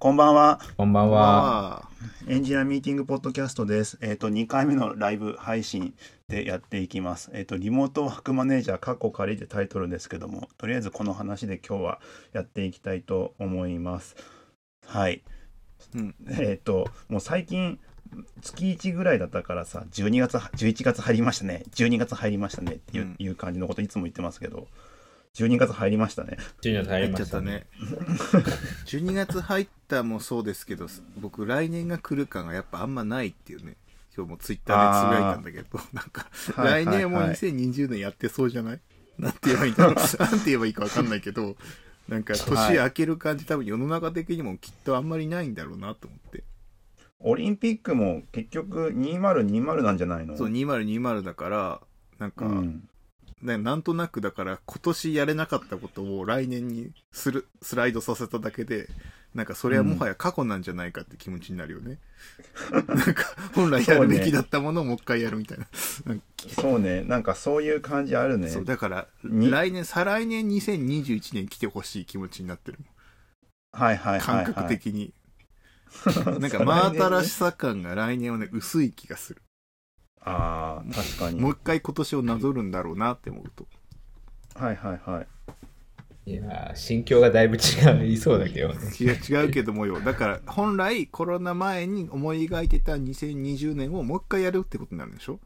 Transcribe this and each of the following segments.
こんばんは。こんばんは。エンジニアミーティングポッドキャストです。えっ、と、2回目のライブ配信でやっていきます。えっ、と、リモートワークマネージャー、カッコ仮でタイトルですけども、とりあえずこの話で今日はやっていきたいと思います。はい。うんえっ、と、もう最近、月1ぐらいだったからさ、12月、11月入りましたね。12月入りましたねっていう,、うんいう感じのこといつも言ってますけど、12月入りましたね。12月入りましね。ちゃったたね。12月入ったもそうですけど、僕来年が来る感がやっぱあんまないっていうね。今日もツイッターでつぶやいたんだけど、なんか、はい来年もはいはい2020年やってそうじゃない？なんて言えばいいんだろう。なんて言えばいいかわかんないけど、なんか年明ける感じ多分世の中的にもきっとあんまりないんだろうなと思って。オリンピックも結局2020なんじゃないの？そう、2020だから、なんか、うんね、なんとなくだから今年やれなかったことを来年にするスライドさせただけでなんかそれはもはや過去なんじゃないかって気持ちになるよね、なんか本来やるべきだったものをもう一回やるみたいな。そうね、なんかそういう感じあるね。そうだからに来年再来年2021年来てほしい気持ちになってるはいはいはい、はい。感覚的に、なんか真新しさ感が来年はね薄い気がするああ、確かに。もう一回今年をなぞるんだろうなって思うと。はいはいはい。いやー、心境がだいぶ違いそうだけどね。違う違うけどもよ。だから本来コロナ前に思い描いてた2020年をもう一回やるってことになるんでしょ？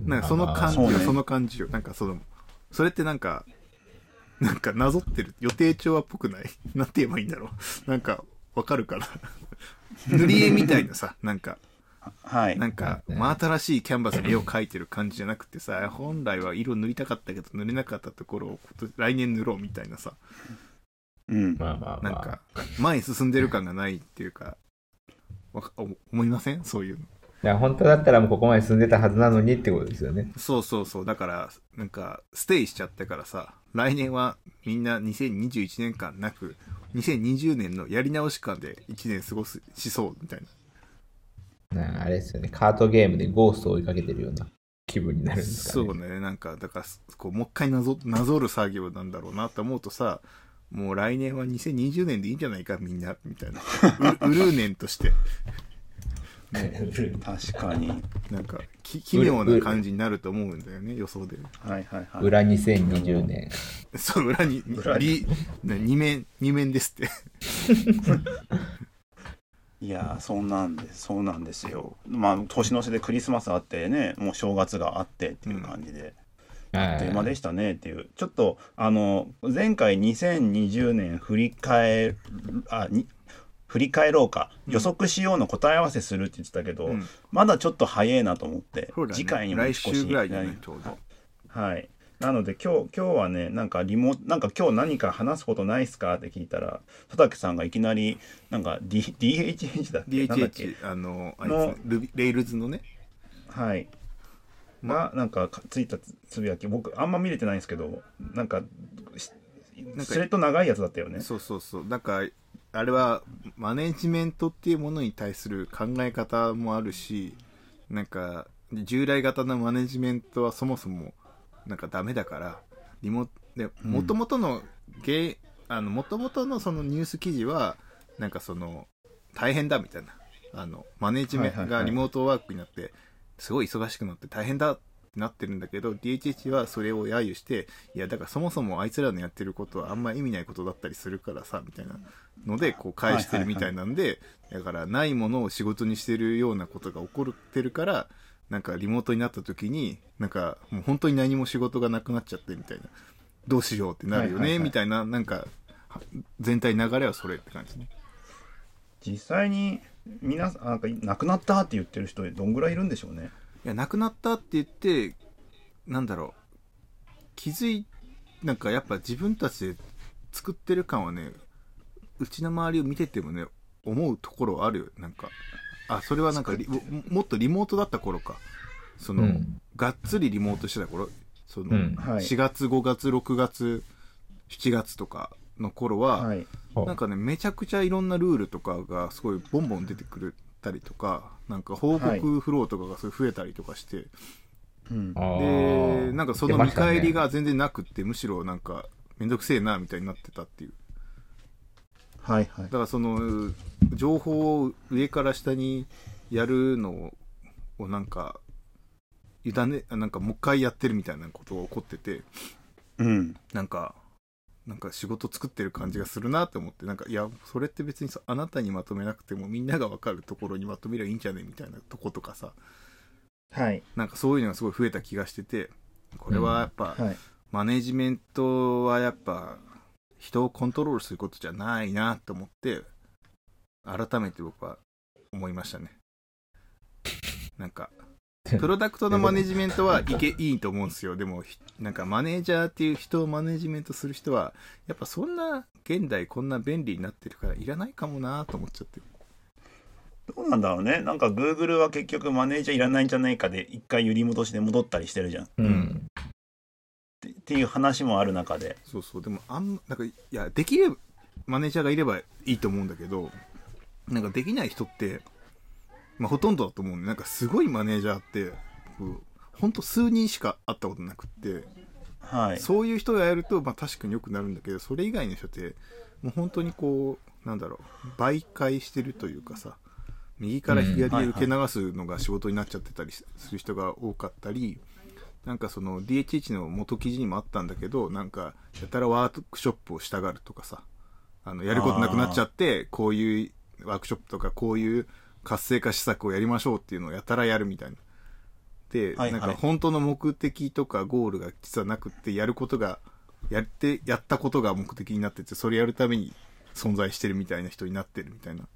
なんかその感じよ、そうねその感じよ。なんかそのそれってなんかなんかなぞってる予定調和っぽくない？なんて言えばいいんだろう。なんかわかるかな？塗り絵みたいなさなんかはい。なんか真新しいキャンバスに絵を描いてる感じじゃなくてさ本来は色塗りたかったけど塗れなかったところを今年来年塗ろうみたいなさうん。まあまあまあ。なんか前に進んでる感がないっていうかわか思思いません？そういうのいや本当だったらもうここまで進んでたはずなのにってことですよね。そうそうそうだからなんかステイしちゃってからさ来年はみんな2021年間なく2020年のやり直し感で1年過ごすしそうみたいなあれですよね。カートゲームでゴーストを追いかけてるような気分にななるんですかね。そうねなんかだからこうもう一回なぞなぞる作業なんだろうなと思うとさもう来年は2020年でいいんじゃないかみんなみたいなううるう年として 確かに。なんかき奇妙な感じになると思うんだよね予想ではいはいはい。裏2020年。そう裏に裏にりね二面二面ですって いやー、そんなんで、そうなんですよ。まあ、年の瀬でクリスマスあってね、もう正月があってっていう感じで。あっという間でしたねっていう。ちょっと、あの、前回2020年振り返る、あ、に、振り返ろうか、予測しようの答え合わせするって言ってたけど、うんまだちょっと早いなと思って、ね次回にも来少し週ぐらいじゃないちょうどはい。なので今日今日はねなんかリモなんか今日何か話すことないっすか？って聞いたら佐竹さんがいきなりなんか、D、DHH だっけ？なんだっけ？DHH あのあいのつルビレイルズのね。はい。がなんかついたつつぶやき。僕あんま見れてないんですけどなんかしなんかスレッド長いやつだったよね。そうそうそう。なんかあれはマネジメントっていうものに対する考え方もあるしなんか従来型のマネジメントはそもそもなんかダメだからリモでうん。元々のゲあの元々のそのニュース記事はなんかその大変だみたいなあのマネジメントがリモートワークになってすごい忙しくなって大変だってなってるんだけど DHH はそれを揶揄していやだからそもそもあいつらのやってることはあんま意味ないことだったりするからさみたいなのでこう返してるみたいなんでだからないものを仕事にしてるようなことが起こってるからなんかリモートになった時になんかもう本当に何も仕事がなくなっちゃってみたいな。どうしようってなるよはいはいはい。ねみたいななんかは全体流れはそれって感じね。実際に皆さんなんか亡くなったって言ってる人どんぐらいいるんでしょうね。いや、亡くなったって言って、なんだろう、気づい、なんかやっぱ自分たちで作ってる感はね、うちの周りを見ててもね、思うところあるよ。なんか、あ、それはなんかリももっとリモートだった頃か。その、うん。がっつりリモートしてた頃、その、うん。はい。4月、5月、6月、7月とかの頃は、はい。なんかね、めちゃくちゃいろんなルールとかがすごいボンボン出てくるたりとか、なんか報告フローとかがすごい増えたりとかして、うん。あで、ーなんかその見返りが全然なくって、むしろなんかめんどくせえなみたいになってたっていう。はいはい。だからその情報を上から下にやるのをなんか委ねなんかもう一回やってるみたいなことが起こっててうん。なんかなんか仕事作ってる感じがするなって思ってなんかいやそれって別にさあなたにまとめなくてもみんなが分かるところにまとめりゃいいんじゃねみたいなとことかさはい。なんかそういうのがすごい増えた気がしててこれはやっぱ、はい。マネジメントはやっぱ人をコントロールすることじゃないなと思って改めて僕は思いましたね。なんか プロダクトのマネジメントはいけいいと思うんですよ。でもひなんかマネージャーっていう人をマネジメントする人はやっぱそんな現代こんな便利になってるからいらないかもなと思っちゃって。どうなんだろうね。なんか Google は結局マネージャーいらないんじゃないかで一回揺り戻しで戻ったりしてるじゃん。っうん。てっていう話もある中で。そうそう。でもあんなんかいやできればマネージャーがいればいいと思うんだけどなんかできない人ってまあほとんどだと思うんでなんかすごいマネージャーってほんと数人しか会ったことなくってはい。そういう人がやるとまあ確かに良くなるんだけどそれ以外の人ってもう本当にこうなんだろう媒介してるというかさ右から左へ受け流すのが仕事になっちゃってたりする人が多かったり、なんかその DHH の元記事にもあったんだけどなんかやたらワークショップをしたがるとかさあのやることなくなっちゃってこういうワークショップとかこういう活性化施策をやりましょうっていうのをやたらやるみたいな。で、はいはい。なんか本当の目的とかゴールが実はなくってやることがやってやったことが目的になっててそれやるために存在してるみたいな人になってるみたいな。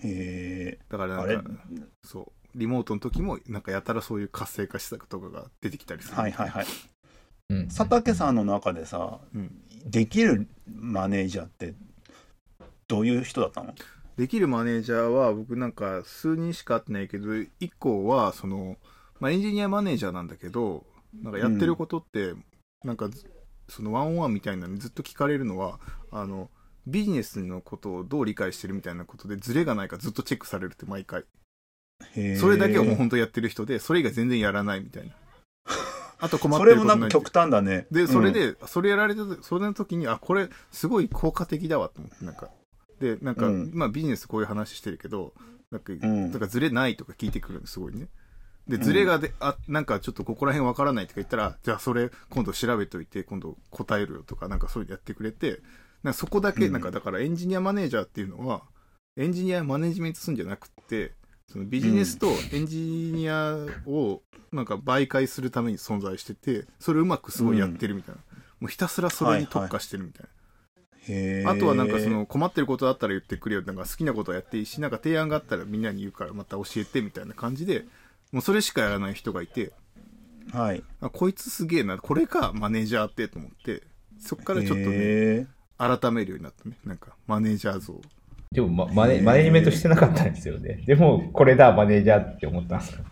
へえだからなんかそうリモートの時もなんかやたらそういう活性化施策とかが出てきたりする。はいはいはい。うん。佐竹さんの中でさうん、できるマネージャーってどういう人だったの？できるマネージャーは僕なんか数人しか会ってないけど1個はその、まあ、エンジニアマネージャーなんだけどなんかやってることって、なんかずそのワンオンワンみたいなのにずっと聞かれるのはあのビジネスのことをどう理解してるみたいなことでズレがないかずっとチェックされるって毎回それだけはもう本当やってる人でそれ以外全然やらないみたいな。あと困っそてることないれもなんか極端だね。でそれうんで、それやられたそれの時にあこれすごい効果的だわと思ってなんか。でなんか、うん。まあビジネスこういう話してるけどなんか,、ん。なんかズレないとか聞いてくるのすごいね。でズレがで、あなんかちょっとここら辺わからないとか言ったらじゃあそれ今度調べといて今度答えるよとかなんかそういうのやってくれてなそこだけ、うん。なんかだからエンジニアマネージャーっていうのはエンジニアマネジメントするんじゃなくてそのビジネスとエンジニアをなんか媒介するために存在しててそれをうまくすごいやってるみたいな、もうひたすらそれに特化してるみたいな、あとはなんかその困ってることあったら言ってくれよ。なんか好きなことやっていいしなんか提案があったらみんなに言うからまた教えてみたいな感じでもうそれしかやらない人がいて。はい。あこいつすげえな。これかマネージャーってと思ってそっからちょっとねへ改めるようになったね。なんかマネージャー像でも、ま、マネマネジメントしてなかったんですよね。でも、これだ、マネージャーって思ったんですか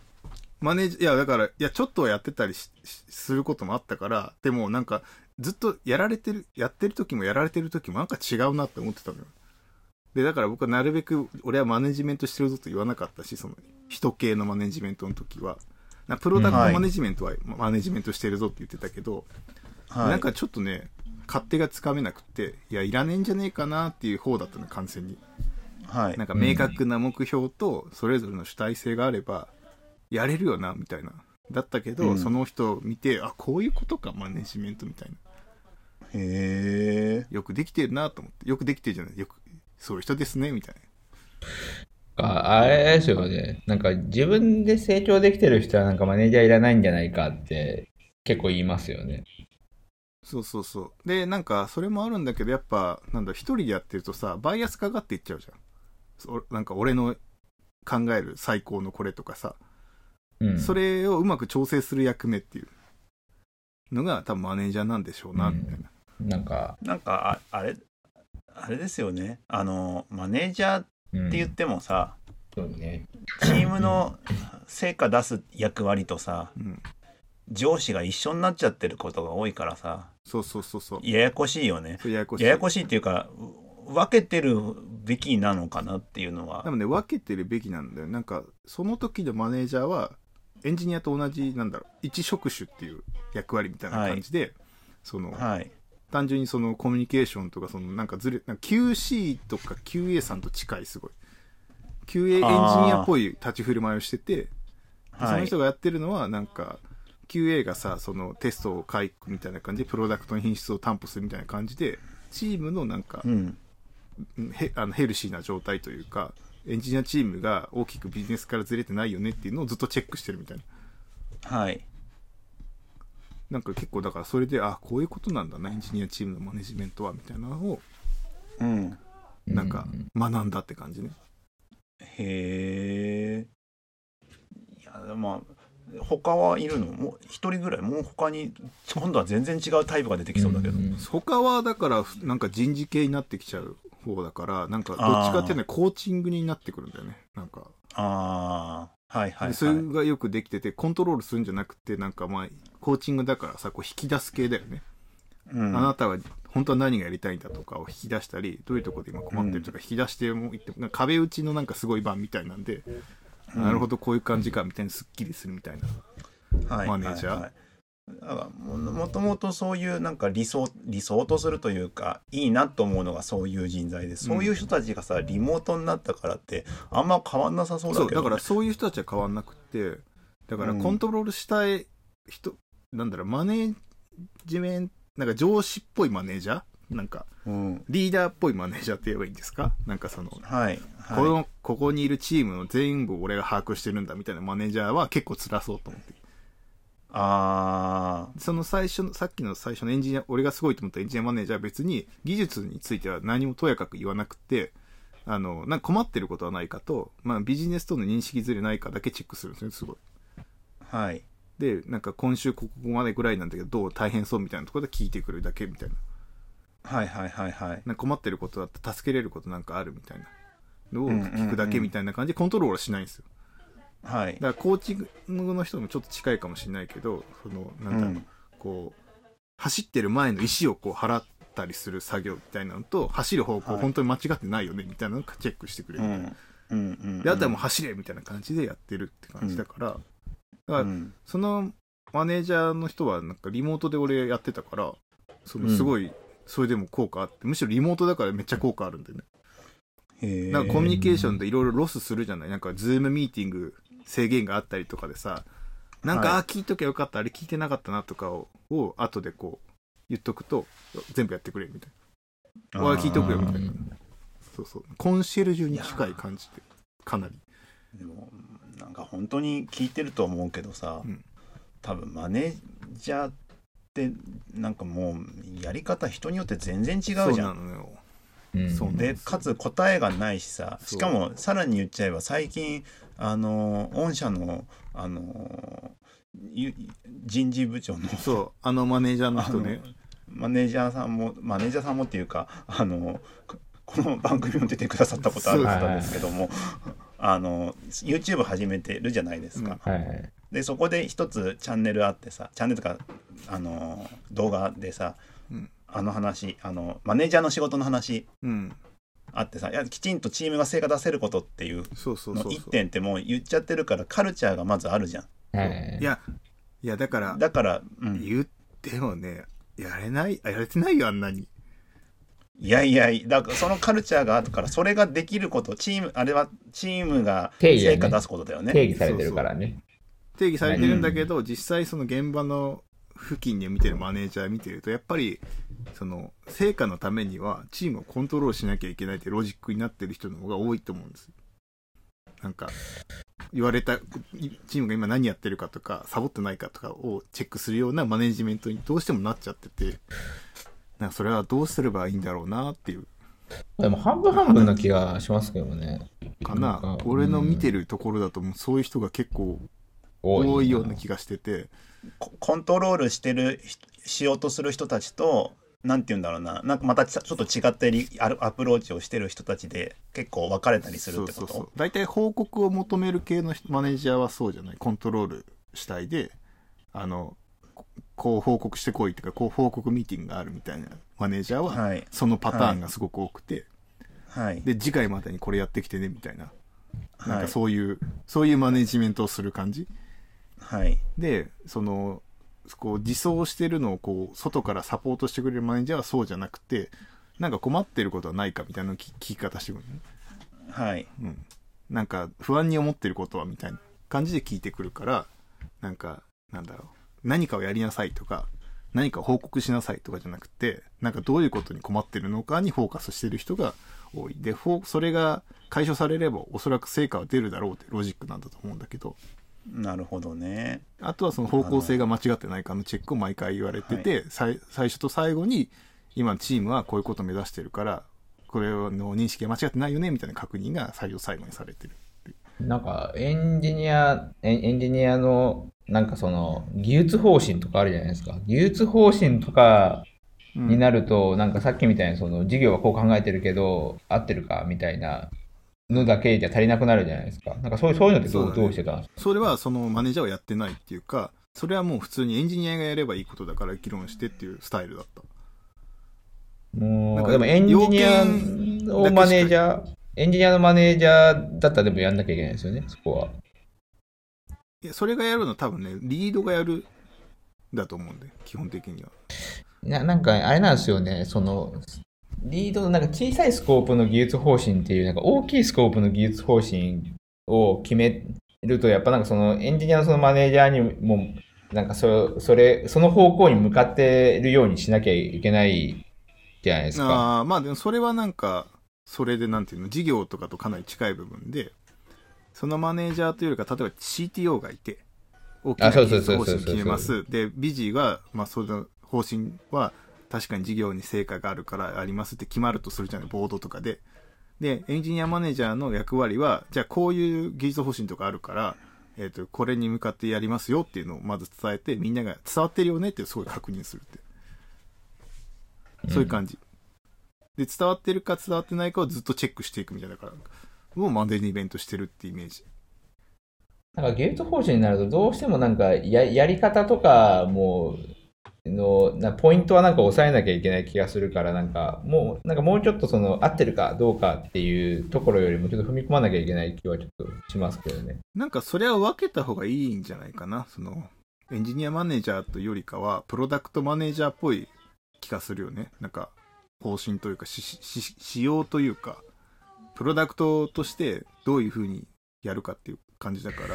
マネージいやだからいやちょっとはやってたりすることもあったからでもなんかずっとやられてるやってる時もやられてる時もなんか違うなって思ってたのよ。でだから僕はなるべく俺はマネジメントしてるぞと言わなかったしその人系のマネジメントの時は。なプロダクトマネジメントはマネジメントしてるぞって言ってたけど、ーはい。なんかちょっとね勝手がつかめなくっていやいらねえんじゃねえかなっていう方だったの完全に。はい。なんか明確な目標とそれぞれの主体性があればやれるよなみたいな。だったけど、うん。その人を見てあこういうことかマネジメントみたいな。へえ。よくできてるなと思って。よくできてるじゃない。よくそういう人ですねみたいな。ああれですよね。なんか自分で成長できてる人はなんかマネージャーいらないんじゃないかって結構言いますよね。そうそうそう。でなんかそれもあるんだけどやっぱなんだ一人でやってるとさバイアスかかっていっちゃうじゃん。そなんか俺の考える最高のこれとかさ、うん。それをうまく調整する役目っていう。のが多分マネージャーなんでしょうな、うん。みたいな。なんか、なんかああれあれですよね。あのマネージャーっうん、て言ってもさ、そうね。チームの成果出す役割とさうん。上司が一緒になっちゃってることが多いからさそうそうそうそう。ややこしいよね。ややこしい。ややこしいっていうか分けてるべきなのかなっていうのは。でもね分けてるべきなんだよ。なんかその時のマネージャーはエンジニアと同じなんだろう。一職種っていう役割みたいな感じで、そのはい。単純にそのコミュニケーションとか、そのなんかずれ、なんか QC とか QA さんと近い、すごい。QA エンジニアっぽい立ち振る舞いをしてて、その人がやってるのは、なんか、QA がさ、そのテストを書くみたいな感じで、プロダクトの品質を担保するみたいな感じで、チームのなんか、うん。へあのヘルシーな状態というか、エンジニアチームが大きくビジネスからずれてないよねっていうのをずっとチェックしてるみたいな。はい。なんか結構だからそれで、あ、こういうことなんだな、エンジニアチームのマネジメントは、みたいなのを、うん。なんか学んだって感じね。へえ。いや、まあ、他はいるの？もう一人ぐらい？もう他に今度は全然違うタイプが出てきそうだけど、うん。他はだから、なんか人事系になってきちゃう方だから、なんかどっちかっていうとコーチングになってくるんだよね。なんか。ああはいはい、はい、でそれがよくできてて、コントロールするんじゃなくて、なんかまあ、コーチングだからさ、こう引き出す系だよね。うん、あなたは本当は何がやりたいんだとかを引き出したり、どういうところで今困ってるとか引き出してもいって、なんか壁打ちのなんかすごい版みたいなんで、なるほどこういう感じかみたいにすっきりするみたいな。はいマネージャー？はいはい。だからももともとそういうなんか理想理想とするというかいいなと思うのがそういう人材でそういう人たちがさ、リモートになったからってあんま変わんなさそうだけど、ね、だからそういう人たちは変わんなくて、だからコントロールしたい人、なんだろう、マネージメント、なんか上司っぽいマネージャーなんか、うん、リーダーっぽいマネージャーって言えばいいんですか？なんかその、はい、はい、この、ここにいるチームの全部俺が把握してるんだみたいなマネージャーは結構辛そうと思って。あその最初の、さっきの最初のエンジニア、俺がすごいと思ったエンジニアマネージャーは別に技術については何もとやかく言わなくて、あの、なんか困ってることはないかと、まあビジネスとの認識ずれないかだけチェックするんですね、すごい。あはいで、なんか今週ここまでぐらいなんだけど、どう？大変そうみたいなところで聞いてくるだけみたいな。はいはいはいはい。なんか困ってることだって助けれることなんかあるみたいな。のを聞くだけみたいな感じでコントロールはしないんですよ。はい。だからコーチングの人もちょっと近いかもしれないけど、その、なんだろう、うん。こう、走ってる前の石をこう払ったりする作業みたいなのと、走る方向はい。本当に間違ってないよねみたいなのをチェックしてくれるで、あとはもう走れみたいな感じでやってるって感じだから、だからうん。そのマネージャーの人はなんかリモートで俺やってたから、そのすごい、それでも効果あって、むしろリモートだからめっちゃ効果あるんだよね。なんかコミュニケーションでいろいろロスするじゃない？なんかズームミーティング制限があったりとかでさ、なんか、はいあー聞いときゃよかった、あれ聞いてなかったなとかを、を後でこう言っとくと、全部やってくれみたいな。おい聞いとくよみたいな。そうそう。コンシェルジュに近い感じで、かなり。でもなんか本当に聞いてると思うけどさ、うん多分マネージャーってなんかもうやり方人によって全然違うじゃん。でかつ答えがないしさしかもさらに言っちゃえば最近あの御社のあのゆ人事部長のそう、あのマネージャーの人ね。マネージャーさんもマネージャーさんもっていうかあのここの番組も出てくださったことある方ですけどもあの YouTube 始めてるじゃないですか、はいはい。でそこで一つチャンネルあってさチャンネルとかあの動画でさ、うんあの話あのマネージャーの仕事の話うん。あってさいやきちんとチームが成果出せることっていうそうそうのそうそう。一点ってもう言っちゃってるからカルチャーがまずあるじゃんはい。いや、いや、だから、だから、うん、言ってもね、やれない、あやれてないよ、あんなに。いやいやだからそのカルチャーがあるからそれができることチームあれはチームが成果出すことだよね定義されてるからね。定義されてるんだけど、実際その現場の付近で見てるマネージャー見てると、やっぱり、その、成果のためには、チームをコントロールしなきゃいけないってロジックになってる人の方が多いと思うんです。なんか、言われた、チームが今何やってるかとか、サボってないかとかをチェックするようなマネジメントにどうしてもなっちゃってて、なんかそれはどうすればいいんだろうなっていうでも半分半分な気がしますけどね。かな。俺の見てるところだと、そういう人が結構多い。ような気がしてて、ココントロールしてるししようとする人たちとなんて言うんだろうな。なんかまたちょっと違ったりアプローチをしてる人たちで結構分かれたりするってこと？そうそうそう。大体報告を求める系の人マネージャーはそうじゃない？コントロール主体であのここう報告してこいとかこう報告ミーティングがあるみたいなマネージャーははい。そのパターンがすごく多くて、はい。で次回までにこれやってきてねみたいな。なんかはい。そういう、そういうマネジメントをする感じ？はい。でそのこう自走してるのをこう外からサポートしてくれるマネージャーはそうじゃなくてなんか困ってることはないかみたいな聞き方してくるね。はい。うん。なんか不安に思ってることはみたいな感じで聞いてくるからなんかなんだろう。何かをやりなさいとか何か報告しなさいとかじゃなくてなんかどういうことに困ってるのかにフォーカスしてる人が多い。でそれが解消されればおそらく成果は出るだろうってロジックなんだと思うんだけどなるほどね。あとはその方向性が間違ってないかのチェックを毎回言われてて、最初と最後に今チームはこういうことを目指してるからこれの認識が間違ってないよねみたいな確認が最後最後にされてるなんかエンジニアエンジニアのなんかその技術方針とかあるじゃないですか。技術方針とかになると、うん、なんかさっきみたいにその事業はこう考えてるけど合ってるかみたいなのだけじゃ足りなくなるじゃないですか。なんかそういうそういうのってどうね、どうしてたんですか？それはそのマネージャーはやってないっていうか、それはもう普通にエンジニアがやればいいことだから議論してっていうスタイルだった。もう、でもエンジニアのマネージャー、エンジニアのマネージャーだったらでもやんなきゃいけないですよね、そこは。いや、それがやるのは多分ね、リードがやるだと思うんで、基本的には。いや、なんかあれなんですよね、その、リードのなんか小さいスコープの技術方針っていう、なんか大きいスコープの技術方針を決めると、やっぱなんかそのエンジニアのそのマネージャーにも、なんかそそれ、その方向に向かってるようにしなきゃいけないじゃないですか。あ、まあでもそれはなんか、それでなんていうの、事業とかとかなり近い部分で、そのマネージャーというよりか、例えば CTO がいて、大きな技術方針決めます。で、ビジーは、まあその方針は、確かに事業に成果があるからありますって決まるとするじゃない、ボードとかで。で、エンジニアマネージャーの役割は、じゃあこういう技術方針とかあるから、えっ、ー、と、これに向かってやりますよっていうのをまず伝えて、みんなが伝わってるよねってすごい確認するって。そういう感じ。うん、で、伝わってるか伝わってないかをずっとチェックしていくみたいだから、もうマンデーにイベントしてるってイメージ。なんかゲート方針になるとどうしてもなんかややり方とかものなポイントはなんか抑えなきゃいけない気がするからなんかもうなんかもうちょっとその合ってるかどうかっていうところよりもちょっと踏み込まなきゃいけない気はちょっとしますけどね。なんかそれは分けた方がいいんじゃないかな。そのエンジニアマネージャーというよりかはプロダクトマネージャーっぽい気がするよね。なんか方針というか仕様というかプロダクトとしてどういうふうにやるかっていう感じだから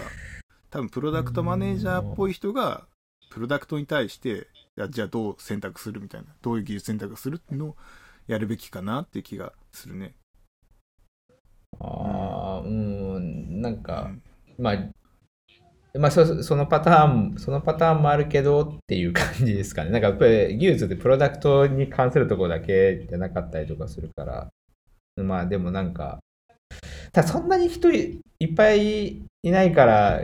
多分プロダクトマネージャーっぽい人がプロダクトに対してやじゃあどう選択するみたいなどういう技術選択するっていうのをやるべきかなっていう気がするね。ああうんなんか、うん、まあまあそ、そのパターン、そのパターンもあるけどっていう感じですかね。なんかやっぱり技術ってプロダクトに関するところだけじゃなかったりとかするから、まあでもなんか、ただそんなに人いっぱいいないから、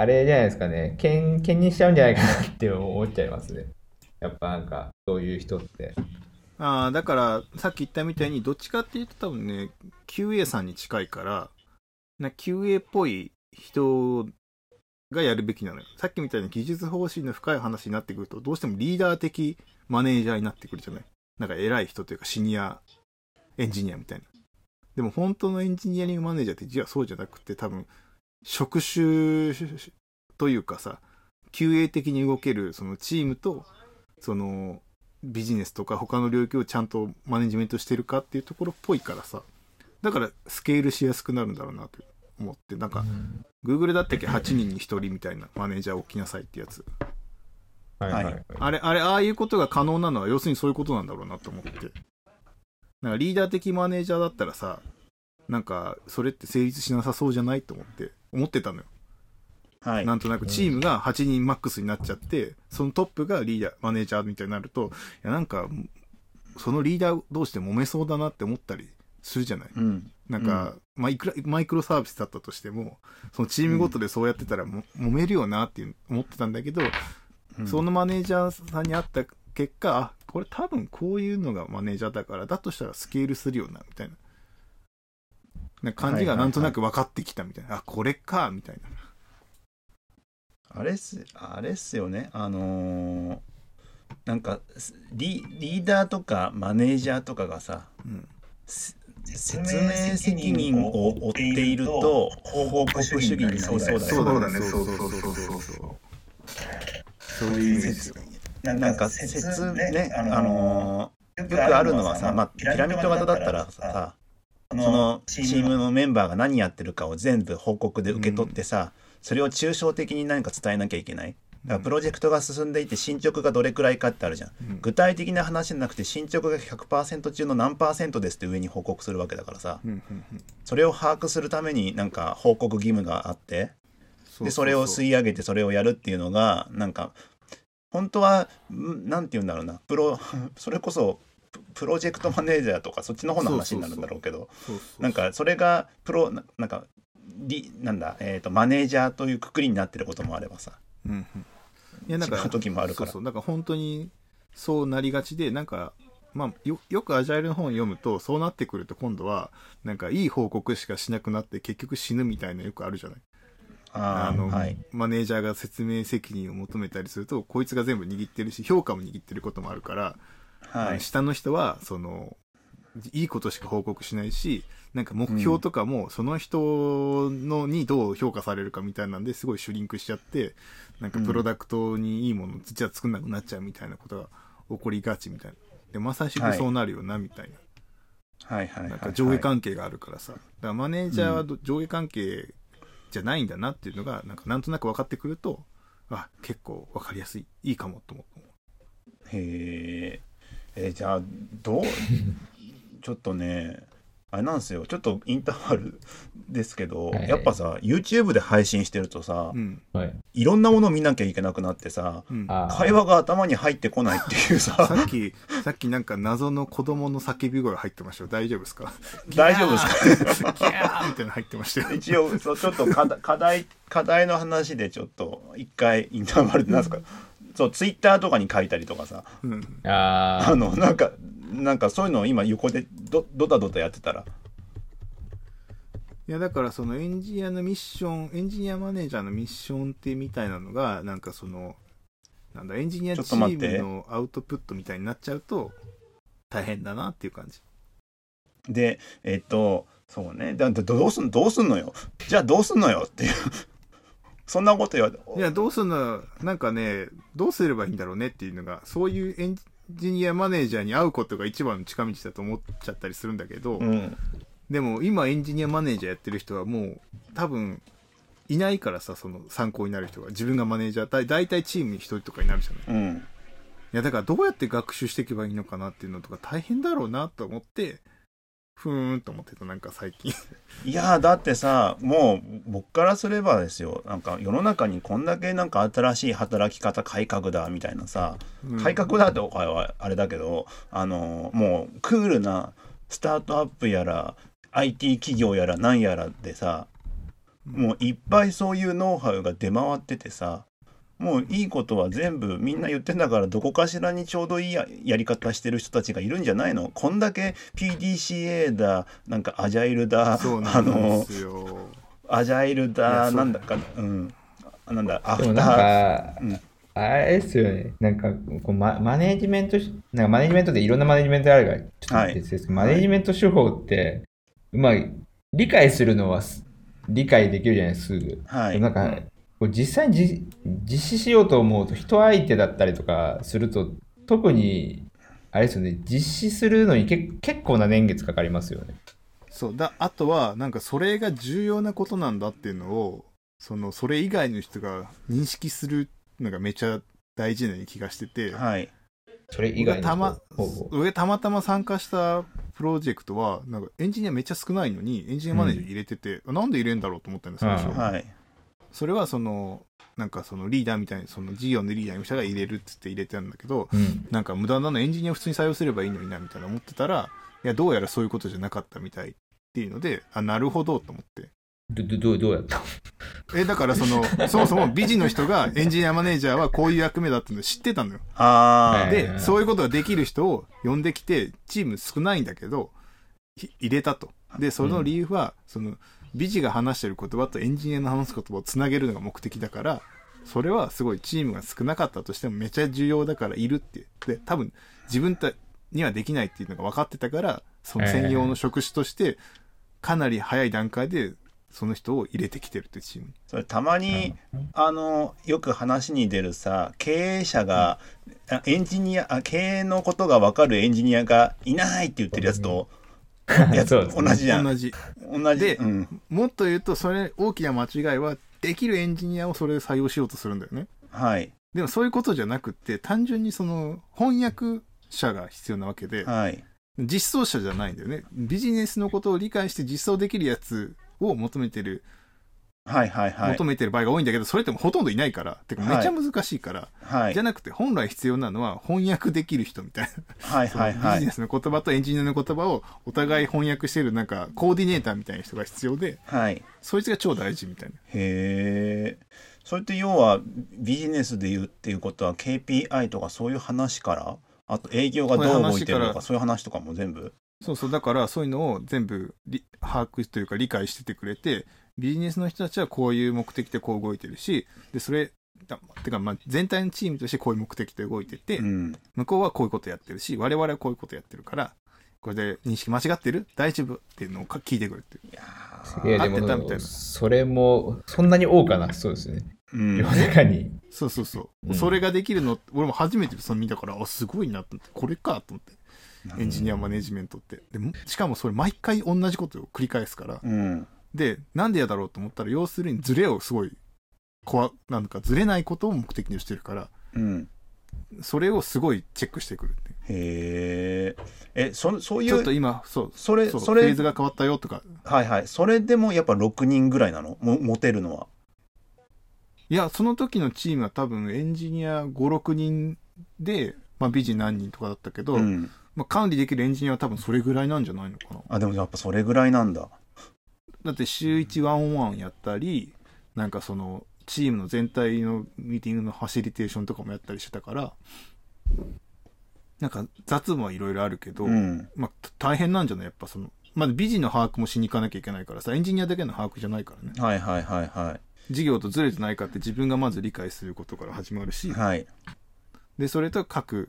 あれじゃないですかね、兼任しちゃうんじゃないかなって思っちゃいますね。やっぱなんか、そういう人って。ああ、だから、さっき言ったみたいに、どっちかっていうと多分ね、QA さんに近いから、な QA っぽい人がやるべきなのよ。さっきみたいに技術方針の深い話になってくると、どうしてもリーダー的マネージャーになってくるじゃない。なんか偉い人というかシニアエンジニアみたいな。でも本当のエンジニアリングマネージャーって実はそうじゃなくて多分職種というかさ、QA 的に動けるそのチームと、そのビジネスとか他の領域をちゃんとマネジメントしてるかっていうところっぽいからさ、だからスケールしやすくなるんだろうなと思って、なんか、Google だったっけ？8人に1人みたいなマネージャー置きなさいってやつ。はいはい、はい、あれ、あれ、ああいうことが可能なのは要するにそういうことなんだろうなと思って。なんかリーダー的マネージャーだったらさ、なんかそれって成立しなさそうじゃないと思って思ってたのよ。はい、なんとなくチームが8人マックスになっちゃって、そのトップがリーダー、マネージャーみたいになると、いやなんか、そのリーダー同士で揉めそうだなって思ったりするじゃない。うん、なんか、うん、マイクロ、マイクロサービスだったとしても、そのチームごとでそうやってたらも、うん、揉めるよなって思ってたんだけど、そのマネージャーさんに会った結果、あ、これ多分こういうのがマネージャーだから、だとしたらスケールするよな、みたいな。な感じがなんとなく分かってきたみたいな、あこれかみたいな。あれっすあれっすよね。あのー、なんかリリーダーとかマネージャーとかがさ、うん、説明責任を負っていると報告主義になりそうだそうだね。そうそうそうそうそうそう。いうイメージですよ。なんか説ね、あのー、よくあるのはさ、まあ、ピラミッド型だったらさ、そのチームの。メンバーが何やってるかを全部報告で受け取ってさ、それを抽象的に何か伝えなきゃいけない。だからプロジェクトが進んでいて進捗がどれくらいかってあるじゃん、うん。具体的な話じゃなくて進捗が100%中の何パーセントですって上に報告するわけだからさ。うんうんうん。それを把握するためになんか報告義務があってでそれを吸い上げてそれをやるっていうのがなんか本当はんなんて言うんだろうな。プロ それこそププロジェクトマネージャーとかそっちの方の話になるんだろうけどなんかそれがプロななんかリなんだ、えー、とマネージャーというくくりになってることもあればさ。うんうん。いやなんか違う時もあるから。なんか本当にそうなりがちでなんかまあよよくアジャイルの本読むとそうなってくると今度はなんかいい報告しかしなくなって結局死ぬみたいなよくあるじゃない。ああの、はい。マネージャーが説明責任を求めたりするとこいつが全部握ってるし評価も握ってることもあるから、はい。下の人はそのいいことしか報告しないしなんか目標とかもその人のにどう評価されるかみたいなんですごいシュリンクしちゃってなんかプロダクトにいいものじゃあ作んなくなっちゃうみたいなことが起こりがちみたいな。でまさしくそうなるよなみたいな、はいはいはいなんか上下関係があるからさ。だからマネージャーはど上下関係じゃないんだなっていうのがなんかなんとなく分かってくるとあ結構分かりやすい。いいかもと思う。へえーじゃあどう？ちょっとねあれなんですよ。ちょっとインターバルですけど、はい。やっぱさ YouTube で配信してるとさ、うん。はい。いろんなものを見なきゃいけなくなってさ会話が頭に入ってこないっていうさ。さっき、さっきなんか謎の子供の叫び声入ってましたよ。大丈夫ですか？大丈夫ですか？ギャー！みたいなの入ってましたよ。一応そうちょっと課題課題の話でちょっと一回インターバルでなんですか、そうツイッターとかに書いたりとかさ。うん。ああのなんかなんかそういうのを今横でドドタドタやってたら。いや、だからそのエンジニアのミッション、エンジニアマネージャーのミッションってみたいなのが、なんかその、なんだ、エンジニアチちょっと待って。ームのアウトプットみたいになっちゃうと、大変だなっていう感じ。でえっとそうね。だだどうすんどうすんのよ。じゃあどうすんのよっていうそんなこと言わいや、どうすんの、なんかね、どうすればいいんだろうねっていうのが、そういうエンジニアマネージャーに会うことが一番の近道だと思っちゃったりするんだけど、うんでも今エンジニアマネージャーやってる人はもう多分いないからさ、その参考になる人が。自分がマネージャー、だだいたいチームに一人とかになるじゃない？いうんや、だからどうやって学習していけばいいのかなっていうのとか大変だろうなと思って、ふーんと思ってた、なんか最近。いやーだってさもう僕からすればですよ。なんか世の中にこんだけなんか新しい働き方改革だみたいなさうん。改革だってお前はあれだけどあのもうクールなスタートアップやら IT 企業やらなんやらでさもういっぱいそういうノウハウが出回っててさもういいことは全部みんな言ってんだからどこかしらにちょうどいいややり方してる人たちがいるんじゃないの？こんだけ PDCA だなんかアジャイルだそうなんあのですよ。アジャイルだなんだかうん。なんだアフター？か、うん。あれですよね。なんかこうマ、マネージメントし、なんかマネージメントでいろんなマネージメントあるから、ちょっとはい別ですけど、マネージメント手法って、まあ、理解するのはす理解できるじゃないですか。はい。なんか、こう実際にじ実施しようと思うと、人相手だったりとかすると、特に、あれですよね、実施するのにけ結構な年月かかりますよね。そうだあとはなんかそれが重要なことなんだっていうのをそのそれ以外の人が認識するのがめちゃ大事な気がしてて、はい。それ以外のたまたまたま参加したプロジェクトはなんかエンジニアめっちゃ少ないのにエンジニアマネージャー入れてて、なんで入れんだろうと思ったんですよ、最初。うんはいそれはそのなんかそのリーダーみたいなその事業のリーダーの人が入れるっつって入れてたんだけどうん。なんか無駄なのエンジニアを普通に採用すればいいのになみたいな思ってたらいやどうやらそういうことじゃなかったみたいっていうのであなるほどと思って。どどどうどうやった？えだからそのそもそも美人の人がエンジニアマネージャーはこういう役目だってのを知ってたのよ。あはいでそういうことができる人を呼んできてチーム少ないんだけどひ入れたと。でその理由は、その美人が話してる言葉とエンジニアの話す言葉をつなげるのが目的だからそれはすごいチームが少なかったとしてもめちゃ重要だからいるって。で多分自分たにはできないっていうのが分かってたからその専用の職種としてかなり早い段階でその人を入れてきてるってチーム。に。それたまに、あのよく話に出るさ経営者が、あエンジニアあ経営のことが分かるエンジニアがいないって言ってるやつと、やつ同じじゃん同じ。同じでうん、もっと言うと、それ、大きな間違いは、できるエンジニアをそれで採用しようとするんだよね。はいでもそういうことじゃなくって、単純にその、翻訳者が必要なわけで、はい実装者じゃないんだよね。ビジネスのことを理解して実装できるやつを求めてる、はいはいはい。求めてる場合が多いんだけど、それってもほとんどいないから、てかめっちゃ難しいから、はい。じゃなくて本来必要なのは翻訳できる人みたいな。はいはいはい。ビジネスの言葉とエンジニアの言葉をお互い翻訳してるなんかコーディネーターみたいな人が必要で、はい。そいつが超大事みたいな。へえ。それって要はビジネスで言うっていうことは KPI とかそういう話からあと営業がどう動いてるのかそういう話とかも全部？そうそう、だからそういうのを全部り把握というか理解しててくれて、ビジネスの人たちはこういう目的でこう動いてるし、で、それ、だてかまあ全体のチームとしてこういう目的で動いてて、うん向こうはこういうことやってるし、我々はこういうことやってるから、これで認識間違ってる？大丈夫っていうのをか聞いてくるっていう。いやすげえ、で合ってたみたいも、なそれも、そんなに多かな、そうですね。うん世の中に。そうそうそう。うんそれができるの、俺も初めてそれ見たから、あ、すごいなと思って、これかと思って。エンジニアマネジメントって。でもしかもそれ毎回同じことを繰り返すから。うんで、なんでやだろうと思ったら、要するにズレをすごい、怖、なんかずれないことを目的にしてるから、うん。それをすごいチェックしてくるって。へええそそういうちょっと今、そう、それそうそれフェーズが変わったよとか。はいはい。それでもやっぱ6人ぐらいなの？も持てるのは。いや、その時のチームは多分エンジニア5、6人で、まあ美人何人とかだったけど、うん。まあ管理できるエンジニアは多分それぐらいなんじゃないのかな。あでもやっぱそれぐらいなんだだって週1ワンオンワンやったり、なんかその、チームの全体のミーティングのファシリテーションとかもやったりしてたから、なんか雑務はいろいろあるけど、うん。まあ大変なんじゃない？やっぱその、まあ美人の把握もしに行かなきゃいけないからさ、エンジニアだけの把握じゃないからね。はいはいはいは事業とずれてないかって自分がまず理解することから始まるしい、はい。で、それと各、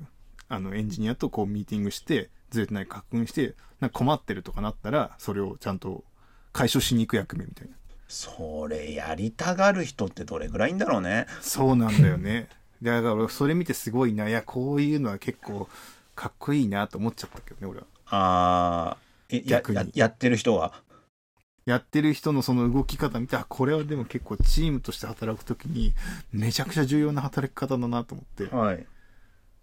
あの、エンジニアとこうミーティングして、ずれてないか確認して、なんか困ってるとかなったら、それをちゃんと解消しに行く役目みたいな。それやりたがる人ってどれぐらいいんだろうねそうなんだよね。だから俺、それ見てすごいな。いや、こういうのは結構、かっこいいなと思っちゃったけどね、俺は。あーえやややってる人がやってる人のその動き方見て、あ、これはでも結構チームとして働くときに、めちゃくちゃ重要な働き方だなと思って、はい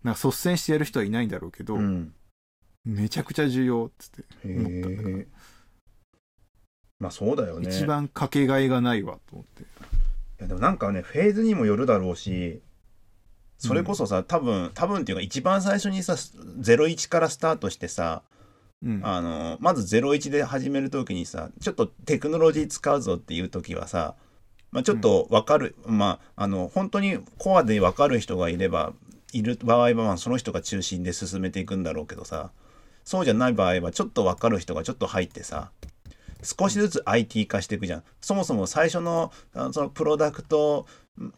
なんか率先してやる人はいないんだろうけど、うんめちゃくちゃ重要っつってへ思ったんだからえまあそうだよね一番かけがえがないわと思って。いやでもなんかねフェーズにもよるだろうしそれこそさ、多分多分っていうか一番最初にさ01からスタートしてさうん。あのまず01で始める時にさちょっとテクノロジー使うぞっていう時はさ、まあ、ちょっと分かる、まああの本当にコアで分かる人がいればいる場合はまあその人が中心で進めていくんだろうけどさそうじゃない場合はちょっと分かる人がちょっと入ってさ少しずつ IT 化していくじゃんそもそも最初のそのプロダクト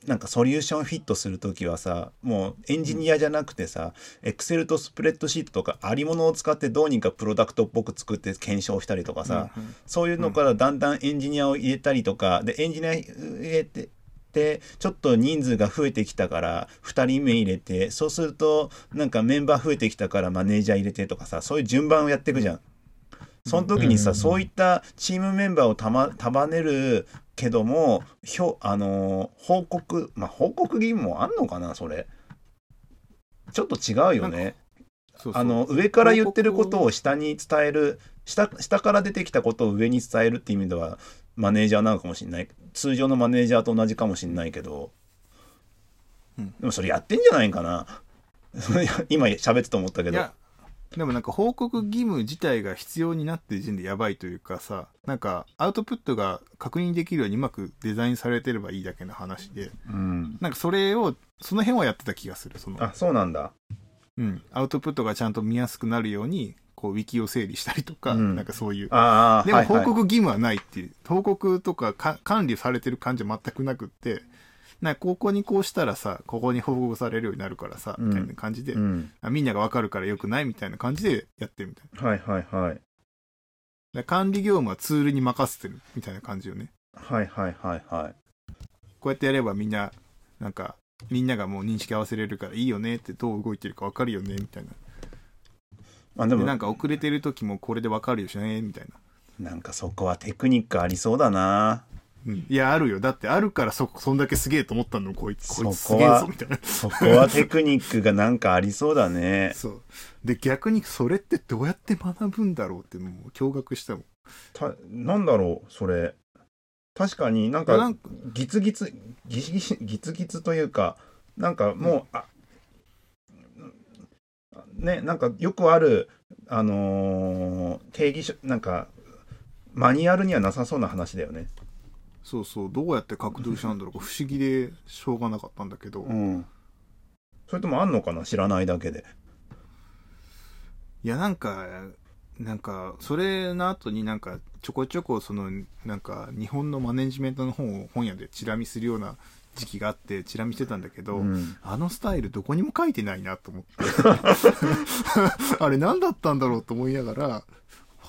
なんかソリューションフィットする時はさもうエンジニアじゃなくてさ、Excel とスプレッドシートとかありものを使ってどうにかプロダクトっぽく作って検証したりとかさ、うんうんそういうのからだんだんエンジニアを入れたりとかでエンジニア入れてでちょっと人数が増えてきたから2人目入れてそうするとなんかメンバー増えてきたからマネージャー入れてとかさそういう順番をやっていくじゃん。その時にさ、うんそういったチームメンバーをたま束ねるけどもひょあのー報告まあ報告義務もあんのかなそれ。ちょっと違うよね。あの上から言ってることを下に伝える下下から出てきたことを上に伝えるっていう意味ではマネージャーなのかもしれない。通常のマネージャーと同じかもしれないけど、うん。でもそれやってんじゃないかな。今喋ってて思ったけどでもなんか報告義務自体が必要になってる時点でやばいというかさ、なんかアウトプットが確認できるようにうまくデザインされてればいいだけの話で、うん、なんかそれを、その辺はやってた気がする。その、あそうなんだうん。アウトプットがちゃんと見やすくなるように、こう、ウィキを整理したりとか、うんなんかそういう。ああでも報はいはい告義務はないっていう、報告とかか管理されてる感じは全くなくって、なんかここにこうしたらさ、ここに報告されるようになるからさ、うんみたいな感じで、うん、あみんながわかるからよくないみたいな感じでやってるみたいな。はいはいはいで管理業務はツールに任せてるみたいな感じよね。はいはいはいはい。こうやってやればみんな、なんか、みんながもう認識合わせれるからいいよねってどう動いてるか分かるよねみたいな。まあでも、でなんか遅れてる時もこれで分かるよしねみたいな。なんかそこはテクニックありそうだな。うん、いや、あるよ。だってあるからそ、そんだけすげえと思ったの、こいつ。こいつすげえぞ、みたいな。そこはテクニックがなんかありそうだね。そう。で、逆にそれってどうやって学ぶんだろうって、もう驚愕したもん。たなんだろうそれ確かになんかギツギツギシギシギツギツというかなんかもう、あねなんかよくあるあのー定義書なんかマニュアルにはなさそうな話だよねそうそう、どうやって格闘したんだろうか。不思議でしょうがなかったんだけど。うん。それともあんのかな？知らないだけで。いや、なんか、なんか、それの後になんか、ちょこちょこ、その、なんか、日本のマネジメントの本を本屋でチラ見するような時期があって、チラ見してたんだけど、うん。あのスタイルどこにも書いてないなと思って。あれ何だったんだろうと思いながら、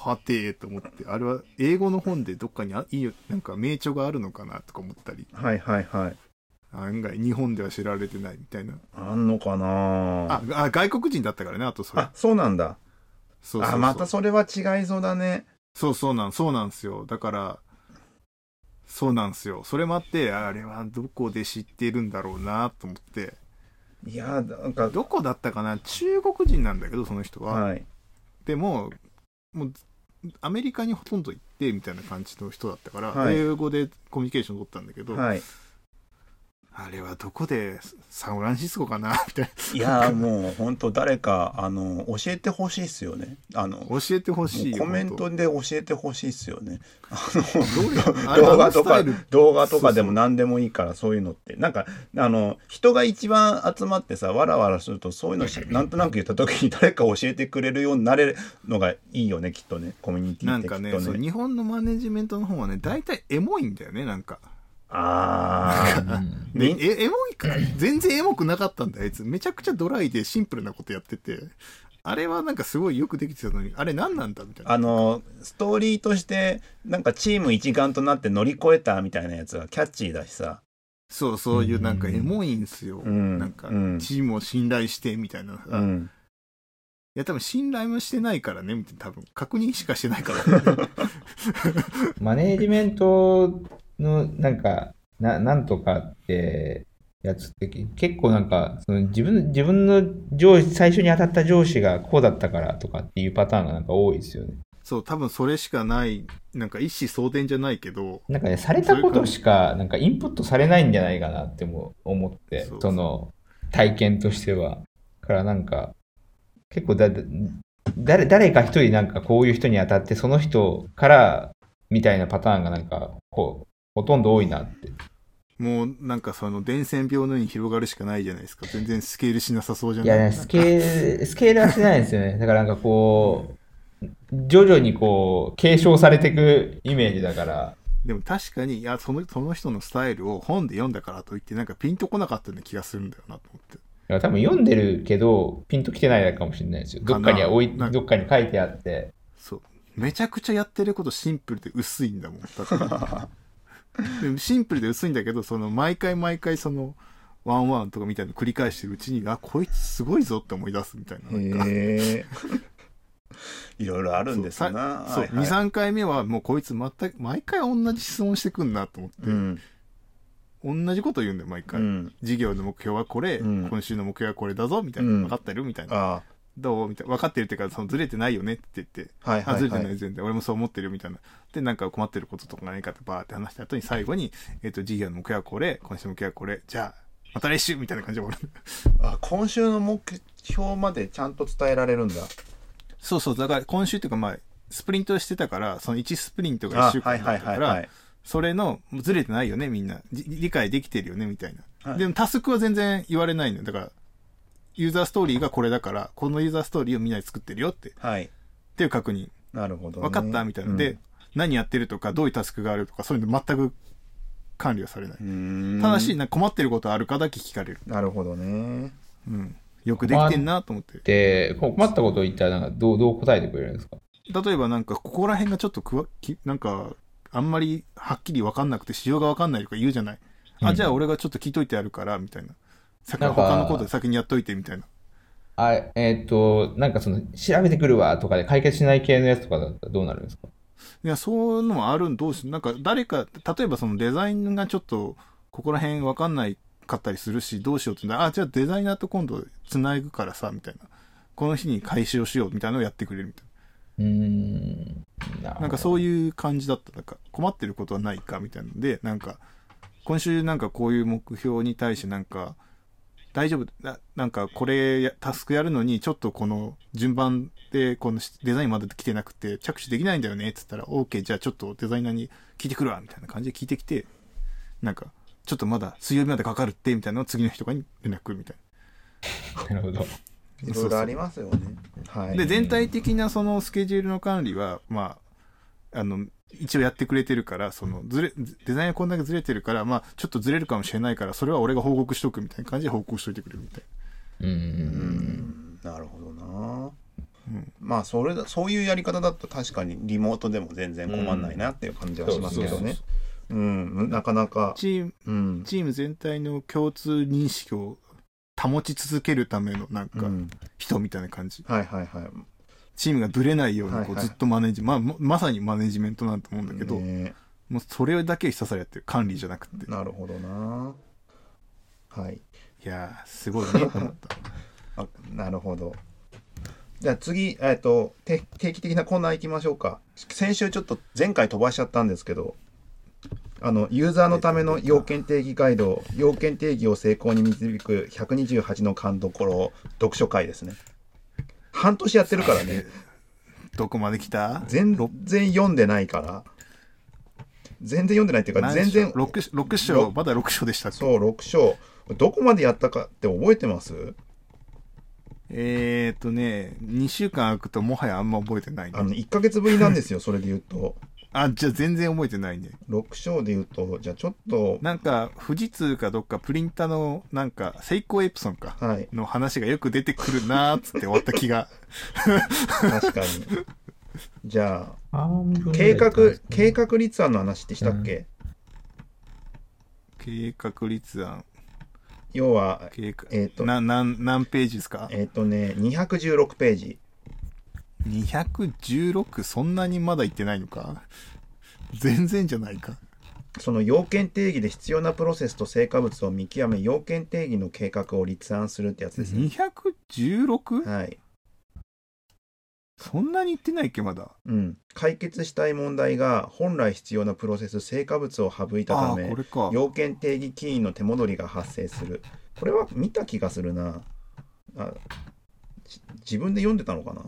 はてーと思って、あれは英語の本でどっかにあいいよ、なんか名著があるのかなとか思ったり、はいはいはい案外日本では知られてないみたいな。あんのかな？あ、あ外国人だったからね、あとそれあ。そうなんだそうそうそうあまたそれは違いそうだねそうそうなん、そうなんですよ。だから、そうなんですよ。それもあって、あれはどこで知ってるんだろうなと思って。いやなんかどこだったかな？中国人なんだけど、その人は。はいでも、もう、アメリカにほとんど行って、みたいな感じの人だったから、はい。英語でコミュニケーション取ったんだけど、はいあれはどこで、サンフランシスコかな？みたいいやーもう本当誰かあの教えてほしいっすよね。あのな。教えてほしいよ。コメント本で教えてほしいっすよね。あの動画とか動画とかでも何でもいいからそういうのってなんかあの人が一番集まってさわらわらするとそういうのしなんとなく言った時に誰か教えてくれるようになれるのがいいよねきっとねコミュニティなんってきっとね。かねそう日本のマネジメントの方はね、大体エモいんだよね、なんか。ああうん。でみえエモいか。全然エモくなかったんだよあいつ。めちゃくちゃドライでシンプルなことやってて。あれはなんかすごいよくできてたのにあれ何なんだみたいな。あのストーリーとしてなんかチーム一丸となって乗り越えたみたいなやつがキャッチーだしさ。そうそういうなんかエモいんすよ、うん。なんかうん。チームを信頼してみたいなさ、いうん。や多分信頼もしてないからねみたいな多分。確認しかしてないから、ね、マネージメントのなんか、ななんとかってやつってけ結構なんか、その自分自分の上司、最初に当たった上司がこうだったからとかっていうパターンがなんか多いですよね。そう多分それしかないなんか一子相伝じゃないけどなんかね、されたことしか、なんかインプットされないんじゃないかなっても思って、その体験としては。からなんか、結構だ、誰誰か一人なんかこういう人に当たって、その人からみたいなパターンがなんか、こう、ほとんど多いなって。もうなんかその伝染病のように広がるしかないじゃないですか全然スケールしなさそうじゃないいやね、スケール、スケールはしてないんですよね。だからなんかこう、徐々にこう、継承されていくイメージだから、でも確かに、いや、その、その人のスタイルを本で読んだからといって、なんかピンとこなかったような気がするんだよなと思って。だから多分読んでるけど、ピンときてないかもしれないですよ。どっかには置い、どっかに書いてあって。そう。めちゃくちゃやってることシンプルで薄いんだもん。だってでも シンプルで薄いんだけど、その、毎回毎回その、ワンワンとかみたいなの繰り返してるうちに、あ、こいつすごいぞって思い出すみたいな。なんか。いろいろあるんですな。さそう、はいはい2、3回目はもうこいつ全く、毎回同じ質問してくんなと思って、うん。同じこと言うんだよ、毎回。うん。事業の目標はこれ、うん今週の目標はこれだぞ、みたいな。うん分かってるみたいな。あどうみたいな。分かってるっていうか、そのずれてないよねって言って。あ。はいあ、ずれてはいは。ないい全然。俺もそう思ってるみたいな。で、なんか困ってることとか何かってバーって話した後に最後に、えっ、と、事業の目標はこれ、今週の目標はこれ、じゃあ、また来週みたいな感じで終わる。あ、今週の目標までちゃんと伝えられるんだ。そうそう。だから今週っていうかまあ、スプリントしてたから、その1スプリントが1あ、週はいはい間だったからはいはい、。それの、ずれてないよね、みんな。じ理解できてるよね、みたいな。はいでもタスクは全然言われないのよ。だから、ユーザーストーリーがこれだから、このユーザーストーリーをみんなで作ってるよって、っはい。ていう確認。なるほど、ね。分かったみたいな。で、何やってるとか、どういうタスクがあるとか、そういうの全く管理はされない。うーん。ただし、なんか困ってることあるかだけ聞かれる。なるほどね。うん。よくできてんなと思って。で、困ったことを言ったらなんかどう、どう答えてくれるんですか？例えばなんかここら辺がちょっとくわきなんかあんまりはっきり分かんなくて仕様が分かんないとか言うじゃない、うんあじゃあ俺がちょっと聞いといてやるからみたいな他のことで先にやっといてみたいなあえっ、と、なんかその、調べてくるわとかで解決しない系のやつとかだったらどうなるんですか？いやそういうのもあるんどうしなんか誰か例えばそのデザインがちょっとここら辺分かんないかったりするしどうしようって言うんだあじゃあデザイナーと今度つなぐからさみたいなこの日に開始をしようみたいなのをやってくれるみたいうーん。なななんかそういう。いう感じだったなんか困ってることはないかみたいなのでなんか今週なんかこういう目標に対してなんか大丈夫？ななんかこれやタスクやるのにちょっとこの順番でこのデザインまで来てなくて着手できないんだよねって言ったら OK じゃあちょっとデザイナーに聞いてくるわみたいな感じで聞いてきてなんかちょっとまだ水曜日までかかるってみたいなのを次の日とかに連絡来るみたいなるほど。な。いろいろありますよね。はい。で全体的なそのスケジュールの管理はまああの一応やってくれてるからそのずれデザインがこんだけずれてるからまあちょっとずれるかもしれないからそれは俺が報告しとくみたいな感じで報告しといてくれるみたいうー。うんんなるほどな。うんまあそれだそういうやり方だと確かにリモートでも全然困んないなっていう感じはしますけどね。うん、なかなか。チームうん。チーム全体の共通認識を保ち続けるためのなんかうん、人みたいな感じ、はいはいはい。チームがぶれないようにこはいはいうずっとマネージ、まあままさにマネジメントなんと思うんだけど、ねもうそれだけひたすらやってる管理じゃなくてなるほどな。はい。いやーすごいねと 思ったあなるほど。じゃあ次、えっと、て定期的なコーナー行きましょうか。先週ちょっと前回飛ばしちゃったんですけど、あの、ユーザーのための要件定義ガイド、要件定義を成功に導く128の勘どころ読書会ですね。半年やってるからね。どこまで来た？全然読んでないから。全然読んでないっていうか、何全然、6, 六章？ろまだ6章でしたっけ？そう、6章。どこまでやったかって覚えてます？えーっとね2週間空くともはやあんま覚えてないねあの、1ヶ月ぶりなんですよ、それで言うと。あじゃあ全然覚えてないね。6章で言うと、じゃあちょっと、なんか富士通かどっかプリンターのなんかセイコーエプソンかはい、の話がよく出てくるなーっつって終わった気が。確かに。じゃあ、計画計画立案の話ってしたっけ、計画立案。要は、計画えっ、と、な何何ページですか？えっ、とね、216ページ。216そんなにまだ行ってないのか？全然じゃないかその要件定義で必要なプロセスと成果物を見極め、要件定義の計画を立案するってやつですね。216? はい。そんなに行ってないっけまだ？うん。解決したい問題が本来必要なプロセス、成果物を省いたためーこれか要件定義起因の手戻りが発生する。これは見た気がするな。あじ自分で読んでたのかな？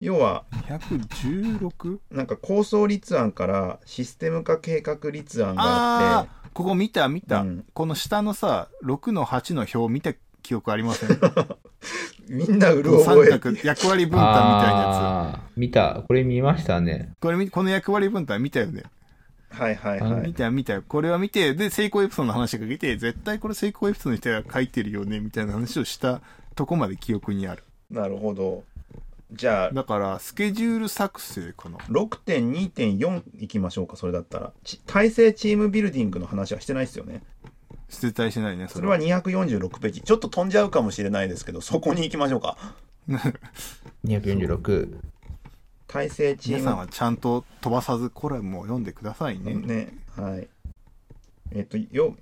要は、216? なんか構想立案からシステム化計画立案がああって、あここ見た見た、うんこの下のさ6の8の表見た記憶ありません？みんなうる覚え。角役割分担みたいなやあー見た。これ見ましたね。つこれ見この役割分担見たよねはいはいはい。見た見たこれは見てで成功エピソードの話が出て絶対これ成功エピソードの人が書いてるよねみたいな話をしたとこまで記憶にあるなるほど。じゃあ、だからスケジュール作成かな6.2.4いきましょうか、それだったら。ち体制チームビルディングの話はしてないですよね。絶対してないねそれは246ページ。ちょっと飛んじゃうかもしれないですけど、そこに行きましょうか。246。体制チーム皆さんはちゃんと飛ばさずコラムを読んでくださいね、ね、はい。えっ、と、よ、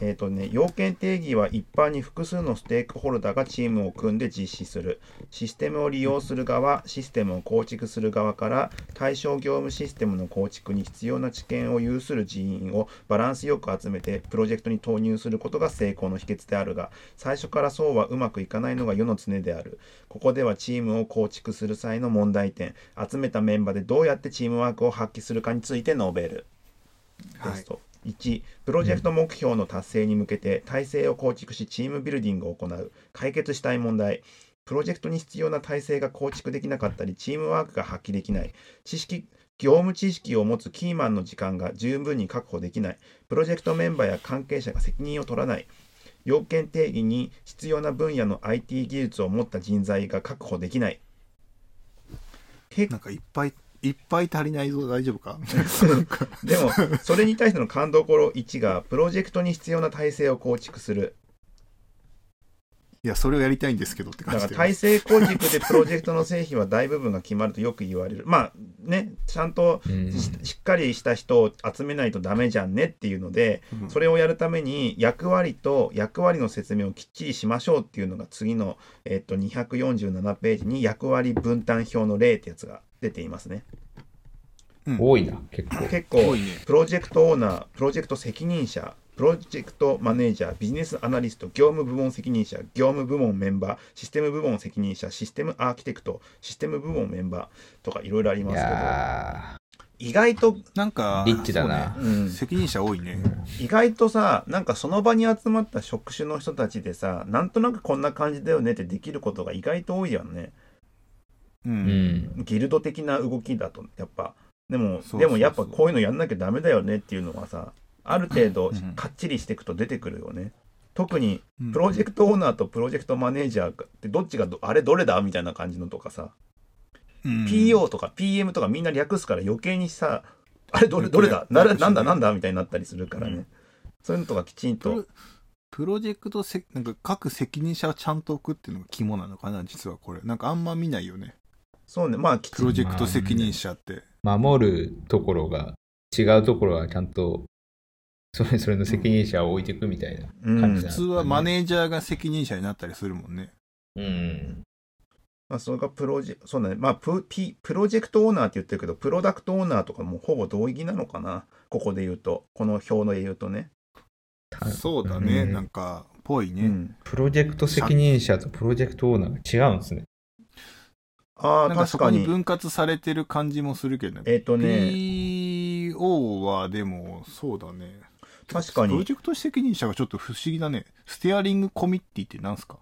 えっ、とね、要件定義は一般に複数のステークホルダーがチームを組んで実施する。システムを利用する側、システムを構築する側から、対象業務システムの構築に必要な知見を有する人員をバランスよく集めて、プロジェクトに投入することが成功の秘訣であるが、最初からそうはうまくいかないのが世の常である。ここではチームを構築する際の問題点、集めたメンバーでどうやってチームワークを発揮するかについて述べる。ですと。1、プロジェクト目標の達成に向けて体制を構築しチームビルディングを行う。解決したい問題。プロジェクトに必要な体制が構築できなかったり、チームワークが発揮できない。知識、業務知識を持つキーマンの時間が十分に確保できない。プロジェクトメンバーや関係者が責任を取らない。要件定義に必要な分野の IT 技術を持った人材が確保できない。なんかいっぱいいっぱい足りないぞ大丈夫か？でもそれに対しての勘どころ1がプロジェクトに必要な体制を構築する。いやそれをやりたいんですけどって感じで。だから体制構築でプロジェクトの成否は大部分が決まるとよく言われる。まあねちゃんとうん。ししっかりした人を集めないとダメじゃんねっていうのでうん。それをやるために役割と役割の説明をきっちりしましょうっていうのが次の、えっと、247ページに役割分担表の例ってやつが出ていますね。多いな、結構。結構多いね。プロジェクトオーナー、プロジェクト責任者、プロジェクトマネージャー、ビジネスアナリスト、業務部門責任者、業務部門メンバー、システム部門責任者、システムアーキテクト、システム部門メンバーとかいろいろありいますけど、や意外と、なんかリッチだな。そうね。うん。責任者多いね。意外とさ、なんかその場に集まった職種の人たちでさ、なんとなくこんな感じだよねってできることが意外と多いよね。うん。ん。ギルド的な動きだと、やっぱ。でも、そうそうそう。でもやっぱこういうのやんなきゃダメだよねっていうのはさ、ある程度うん。かっちりしていくと出てくるよね。特にうん。プロジェクトオーナーとプロジェクトマネージャーってどっちがどあれどれだみたいな感じのとかさ、うん。PO とか PM とかみんな略すから余計にさあれどれどれだ？ななんだなんだみたいになったりするからね、うん。そういうのとかきちんと。プロプロジェクトせなんか各責任者をちゃんと置くっていうのが肝なのかな実はこれ。なんかあんま見ないよねそうね。まあプロジェクト責任者って、守るところが、違うところはちゃんと、それそれの責任者を置いていくみたいなうん。感じだ普通はマネージャーが責任者になったりするもんね。うん。まあ、それがプロジェそうだね。まあプピプロジェクトオーナーって言ってるけどプロダクトオーナーとかもほぼ同義なのかな。ここで言うと。この表の言うとね。たそうだね、うん。なんかぽいね、うん。プロジェクト責任者とプロジェクトオーナーが違うんですね。ああ確かに。分割されてる感じもするけどね。えっ、とね。PO はでもそうだね。確かに。プロジェクト責任者がちょっと不思議だね。ステアリングコミッティって何すか？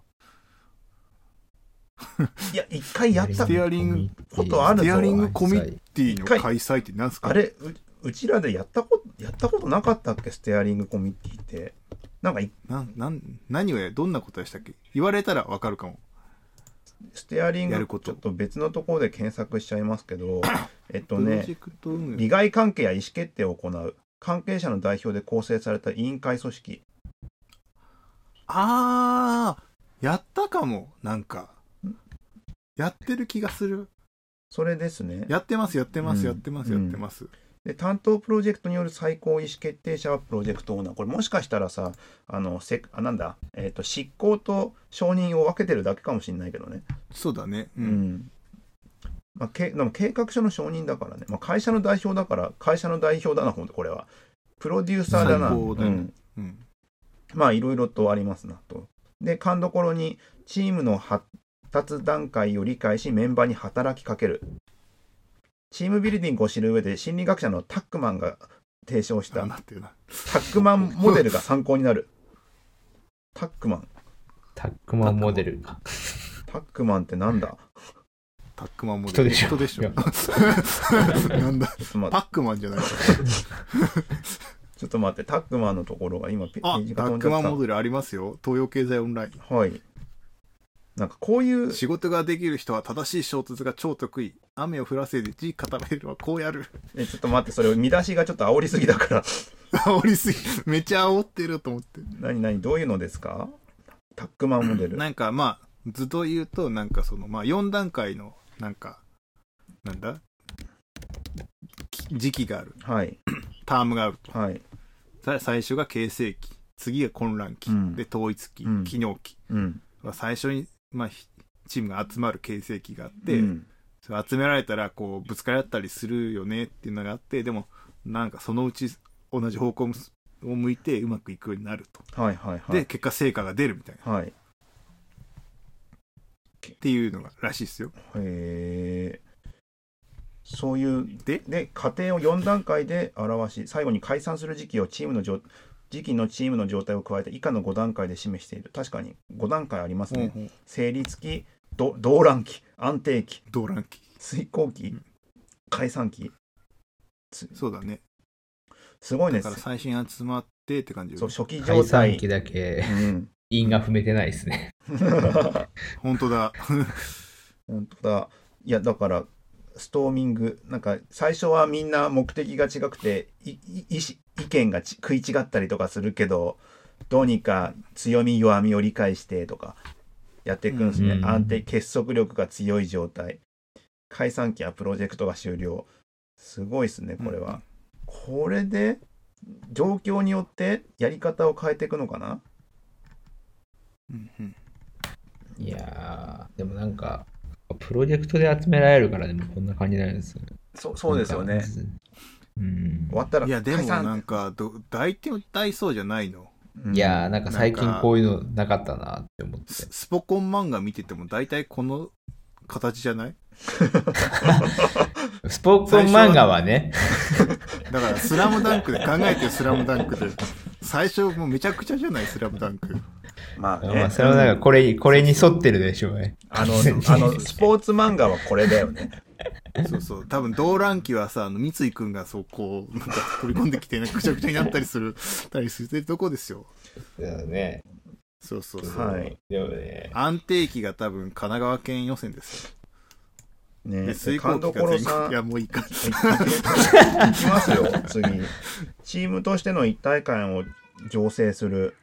いや一回やった。ステアリングことあるぞ。ステアリングコミッティの開催って何すか？あれううちらでやったことやったことなかったっけ？ステアリングコミッティって。なんかいなんなん何をやどんなことでしたっけ？言われたらわかるかもステアリングちょっと別のところで検索しちゃいますけど えっとね利害関係や意思決定を行う関係者の代表で構成された委員会組織。ああやったかもなんか。やってる気がする。それですね。やってますやってます、うんやってますやってます、で担当プロジェクトによる最高意思決定者はプロジェクトオーナー。これもしかしたらさあのせあなんだ、えっと執行と承認を分けてるだけかもしれないけどね。そうだね。う、うん。ん、まあ、けでも計画書の承認だからね、まあ、会社の代表だから会社の代表だなほんとこれは。プロデューサーだな、最高だよね。うん、うん。まあいろいろとありますなと。で勘どころにチームの発達段階を理解しメンバーに働きかけるチームビルディングを知る上で心理学者のタックマンが提唱した。タックマンモデルが 参考になる。タックマン。タックマンモデル。タックマンってなんだ？タックマンも人でしょ？人でしょ？なんだ？ちょっと待って。パックマンじゃない。ちょっと待って。タックマンのところが今ページがタック飛んじゃった。マンモデルありますよ。東洋経済オンライン。はいなんかこういう仕事ができる人は正しい衝突が超得意。雨を降らせて地固めるはこうやる。えちょっと待ってそれ見出しがちょっと煽りすぎだから。煽りすぎめっちゃ煽ってると思って。何何どういうのですか？タックマンモデル。なんかまあ図と言うとなんかそのまあ4段階のなんかなんだ？き時期がある。はい。タームがあると。はい。さ最初が形成期。次が混乱期、うん。で統一期、うん。機能期。うん。最初に、まあ、ひチームが集まる形成期があって、うん。それ集められたらこうぶつかり合ったりするよねっていうのがあってでもなんかそのうち同じ方向を向いてうまくいくようになると、はいはいはい。で結果成果が出るみたいな。はい。っていうのがらしいですよ。へえそういうで？で過程を4段階で表し最後に解散する時期をチームの状時期のチームの状態を加えて以下の5段階で示している。確かに5段階ありますね、成立期ど動乱期安定期動乱期。遂行期うん。解散期。そうだね。すごいね。だから最初に集まってって感じそう初期解状態。散期だけ、うん。因が踏めてないですね。本当だ。本当だ。いやだからストーミング。なんか最初はみんな目的が違くていい意見が食い違ったりとかするけどどうにか強み弱みを理解してとかやっていくんですね、うん安定結束力が強い状態。解散期やプロジェクトが終了。すごいですねこれは、これで状況によってやり方を変えていくのかな？うんうん。いやー、でもなんか、プロジェクトで集められるからでもこんな感じになるんですよね。そうそうですよね。うん。終。わったらいやでもなんかど大体大そうじゃないの。うん。いやー、なんか最近こういうのなかったなって思って。ススポコン漫画見てても大体この形じゃない？スポーツ漫画はね、だから「スラムダンクで考えてよ「スラムダンクで最初もうめちゃくちゃじゃない「スラムダンクまあね、まあ、それはなんかこれ、これに沿ってるでしょうね。あの、あの、スポーツ漫画はこれだよね。そうそう多分動乱期はさあの三井君がそうこうなんか取り込んできてなんかぐちゃぐちゃになったりするたりするとこですよだよね。そうそうそう、はい。でもね、安定期が多分神奈川県予選ですよねで水勘耕期が全いやもういいかいいきますよ、次。チームとしての一体感を醸成する。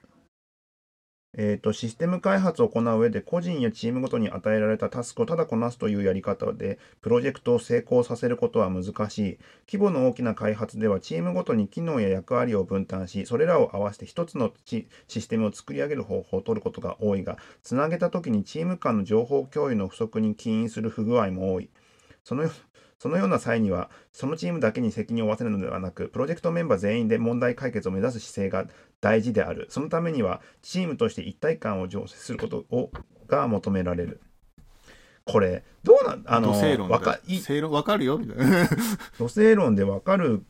えっ、と、システム開発を行う上で、個人やチームごとに与えられたタスクをただこなすというやり方で、プロジェクトを成功させることは難しい。規模の大きな開発では、チームごとに機能や役割を分担し、それらを合わせて一つのシステムを作り上げる方法を取ることが多いが、つなげたときにチーム間の情報共有の不足に起因する不具合も多い。そのそのような際には、そのチームだけに責任を負わせるのではなく、プロジェクトメンバー全員で問題解決を目指す姿勢が大事である。そのためには、チームとして一体感を醸成することをが求められる。これ、どうなんあの、土星論わか正論わかるよみたいな 土星論でわかる、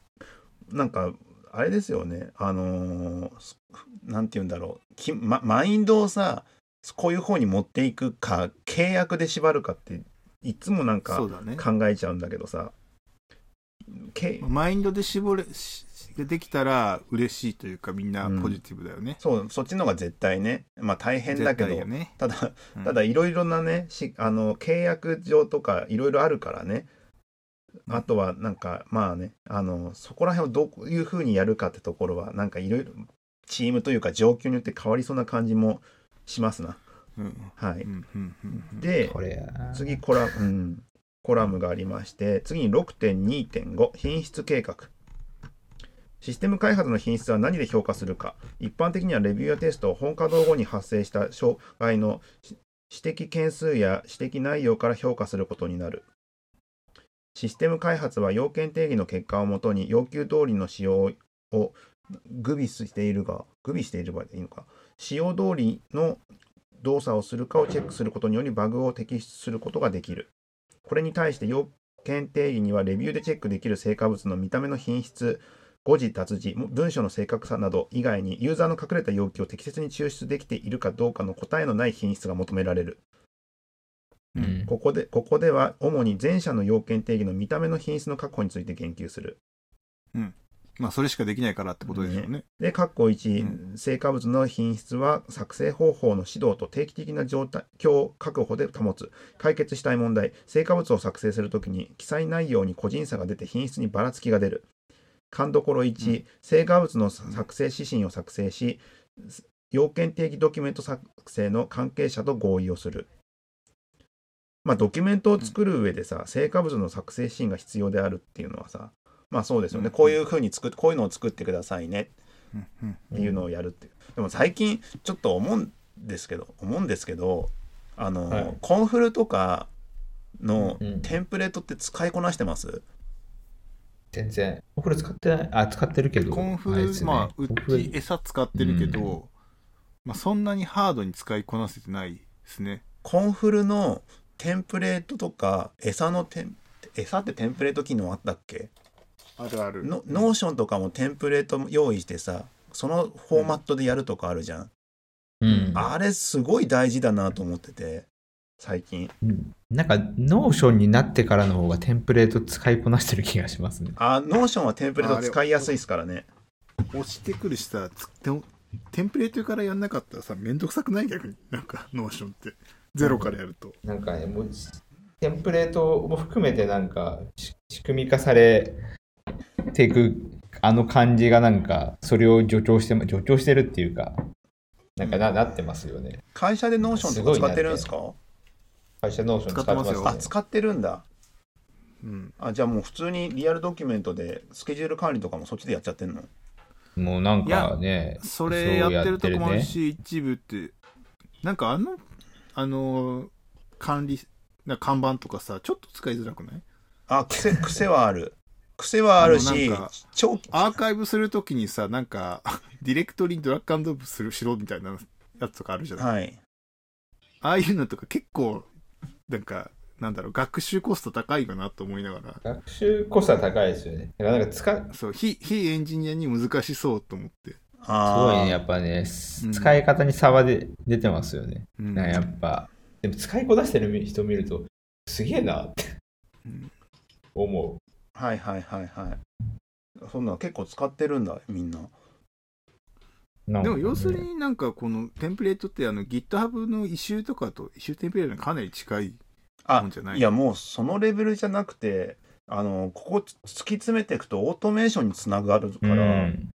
なんか、あれですよね。あのーなんて言うんだろう。きま、マインドをさ、こういう方に持っていくか、契約で縛るかって、いつもなんか考えちゃうんだけどさ。けマインドで絞れしできたら嬉しいというかみんなポジティブだよね、そう、そっちの方が絶対ね。まあ大変だけど、絶対よねただ、うんただいろいろなね、しあの、契約上とかいろいろあるからね。あとはなんか、まあね、あの、そこら辺をどういうふうにやるかってところは、なんかいろいろ、チームというか状況によって変わりそうな感じもしますな。うんはい。うんうんうんうんで、これや。次コラ,、うん、コラムがありまして次に6.2.5品質計画システム開発の品質は何で評価するか。一般的にはレビューやテストを本稼働後に発生した障害の指摘件数や指摘内容から評価することになる。システム開発は要件定義の結果をもとに要求通りの使用を具備しているが具備している場合でいいのか。使用通りの動作をするかをチェックすることによりバグを摘出することができる。これに対して要件定義にはレビューでチェックできる成果物の見た目の品質、誤字脱字、文章の正確さなど以外にユーザーの隠れた要求を適切に抽出できているかどうかの答えのない品質が求められる。うんここでここでは主に前者の要件定義の見た目の品質の確保について言及する。まあそれしかできないからってことでしょうねで、括弧1、う成果物の品質は作成方法の指導と定期的な状態況確保で保つ。解決したい問題、成果物を作成するときに記載内容に個人差が出て品質にばらつきが出る。勘どころ1、成果物の作成指針を作成し、要件定義ドキュメント作成の関係者と合意をする。まあ、ドキュメントを作る上でさ、成果物の作成指針が必要であるっていうのはさ、まあそうですよね。うん。こういうふうに作っ、こういうのを作ってくださいねっていうのをやるっていう。でも最近ちょっと思うんですけど、思うんですけど、あの、はい。コンフルとかのうん。テンプレートって使いこなしてます、全然。これ使ってない、あ、使ってるけど。コンフル、あねまあうち餌使ってるけど、うまあそんなにハードに使いこなせてないですねコンフルのテンプレートとか、 esa のテン、 esa ってテンプレート機能あったっけ？あるあるのノーションとかもテンプレート用意してさ、そのフォーマットでやるとかあるじゃん。うん。あれすごい大事だなと思ってて、最近。うん。なんか、ノーションになってからの方がテンプレート使いこなしてる気がしますね。あ、ノーションはテンプレート使いやすいですからね。落ちてくるしさテンプレートからやんなかったらさめんどくさくない逆になんかノーションって。ゼロからやると、なんかね、もう、テンプレートも含めてなんか仕組み化されていくあの感じがなんかそれを助長して助長してるっていうかなんかな,、なってますよね。会社でノーションとか使ってるんですか？会社ノーション使ってますよ。あ使ってるんだ。うん。あじゃあもう普通にリアルドキュメントでスケジュール管理とかもそっちでやっちゃってんの？もうなんかねそれやってるとこもあるし、一部って、なんかあの、あの、管理、な看板とかさ、ちょっと使いづらくない？あ癖癖はある。癖はあるしあのなんか超アーカイブするときにさ、なんか、ディレクトリにドラッグアンドロップするしろみたいなやつとかあるじゃない、はい。ああいうのとか結構、なんか、なんだろう、学習コスト高いかなと思いながら、学習コストは高いですよね。だからなんか使うそう、非、非エンジニアに難しそうと思って。すあごいね、ーやっぱね、うん。使い方に差はで出てますよね。うん。やっぱ、でも使いこなしてる人見ると、すげえなってうん。思う。はいはいはいはい。そんなの結構使ってるんだみんなでも要するになんかこのテンプレートってあの GitHub のイシューとかとイシューテンプレートにかなり近いあもんじゃない？いやもうそのレベルじゃなくてあのここ突き詰めていくとオートメーションにつながるから、うん、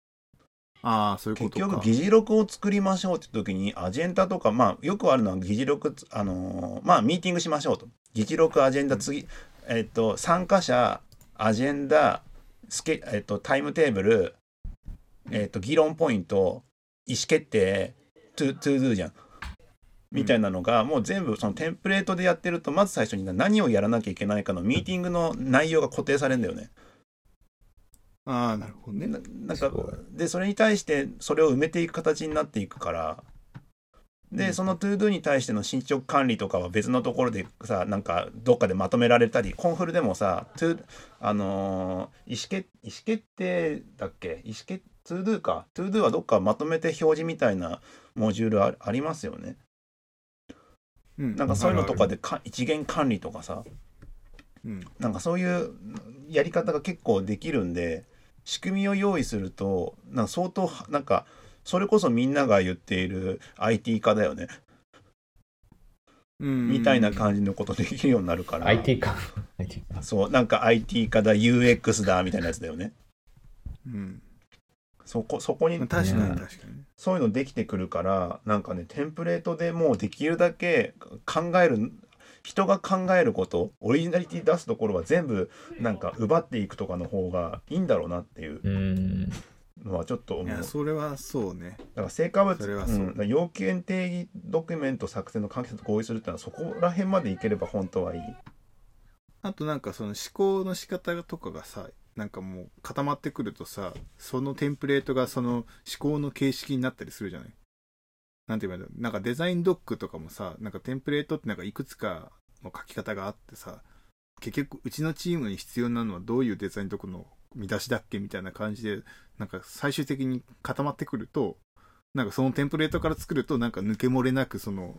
ああそういうことか。結局議事録を作りましょうって時にアジェンダとかまあよくあるのは議事録つあのーまあミーティングしましょうと。議事録アジェンダ次、えっと参加者アジェンダスケ、えっとタイムテーブルえっと議論ポイント意思決定トゥ、ToDo じゃん。みたいなのがもう全部そのテンプレートでやってるとまず最初に何をやらなきゃいけないかのミーティングの内容が固定されるんだよね。ああなるほどね。ななんかでそれに対してそれを埋めていく形になっていくから。うん。でその ToDo に対しての進捗管理とかは別のところでさなんかどっかでまとめられたりコンフルでもさ To あのー意思決意思決定だっけ？意思決 ToDo か ToDo はどっかまとめて表示みたいなモジュールあありますよね。うん。なんかそういうのとかでか一元管理とかさ。うん。なんかそういうやり方が結構できるんで仕組みを用意するとなんか相当なんかそれこそみんなが言っている IT 化だよね。うん。みたいな感じのことできるようになるから、IT か。IT かそうなんか IT 化だ UX だみたいなやつだよね。うんそこそこにまあ確かにうん。確かに。そういうのできてくるからなんかねテンプレートでもうできるだけ考える人が考えることオリジナリティ出すところは全部なんか奪っていくとかの方がいいんだろうなっていう。うん。のはちょっと思いうやそれはそうね。だから成果物それはそう。ん。だから要件定義ドキュメント作成の関係者と合意するっていうのはそこら辺までいければ本当はいい。あとなんかその思考の仕方とかがさなんかもう固まってくるとさそのテンプレートがその思考の形式になったりするじゃない？なんて言えばいいんだろう？なんかデザインドックとかもさなんかテンプレートってなんかいくつかの書き方があってさ結局うちのチームに必要なのはどういうデザインドックの見出しだっけみたいな感じでなんか最終的に固まってくるとなんかそのテンプレートから作るとなんか抜け漏れなくその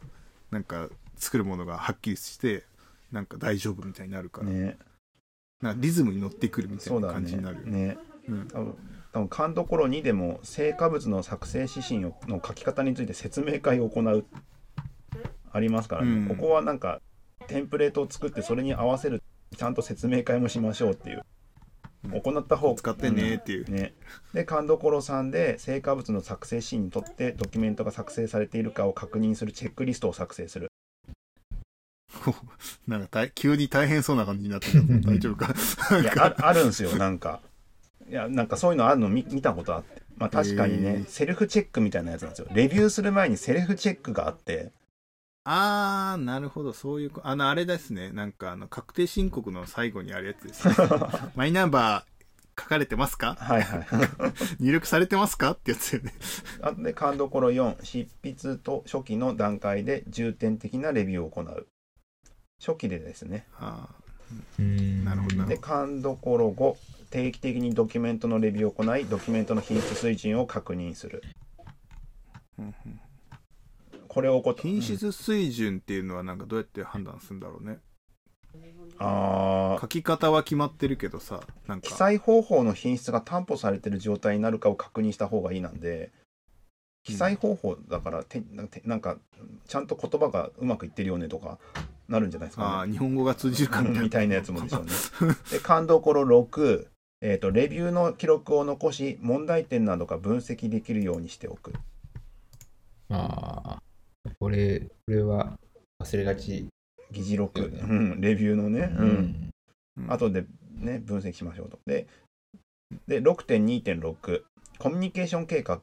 なんか作るものがはっきりしてなんか大丈夫みたいになるから、ね。なリズムに乗ってくるみたいうな感じになる。。ね。うん多分多分勘どころ2でも成果物の作成指針をの書き方について説明会を行うありますからね、うんここはなんかテンプレートを作ってそれに合わせるちゃんと説明会もしましょうっていううん行った方使ってねっていう。ね、で勘どころさんで成果物の作成シーンにとってドキュメントが作成されているかを確認するチェックリストを作成する なんか大急に大変そうな感じになってるけど大丈夫か？いやああるんですよなんか。いやなんかそういうのあるの見見たことあって。まあ確かにね、へー。セルフチェックみたいなやつなんですよ。レビューする前にセルフチェックがあって。あー、なるほど、そういうこ、あの、あれですね。なんか、あの、確定申告の最後にあるやつです、ね。マイナンバー書かれてますか？はいはい。入力されてますか？ってやつよね。あとで勘どころ4執筆と初期の段階で重点的なレビューを行う初期でですね。あうん。なるほどなるで勘どころ5定期的にドキュメントのレビューを行いドキュメントの品質水準を確認する。ーうんうんこれを行品質水準っていうのはなんかどうやって判断するんだろうね。あ書き方は決まってるけどさ、なんか。記載方法の品質が担保されてる状態になるかを確認した方がいいなんで記載方法だからてなんかちゃんと言葉がうまくいってるよねとかなるんじゃないですか、ね、ああ日本語が通じるかみたいなみたいなやつもでしょうね。で感動ころ6、えーと、レビューの記録を残し問題点などが分析できるようにしておく。ああ、これ、これは忘れがち。議事録、ね、うん、レビューのね、うん。うん、後でね、分析しましょうと。で、で6.2.6、コミュニケーション計画。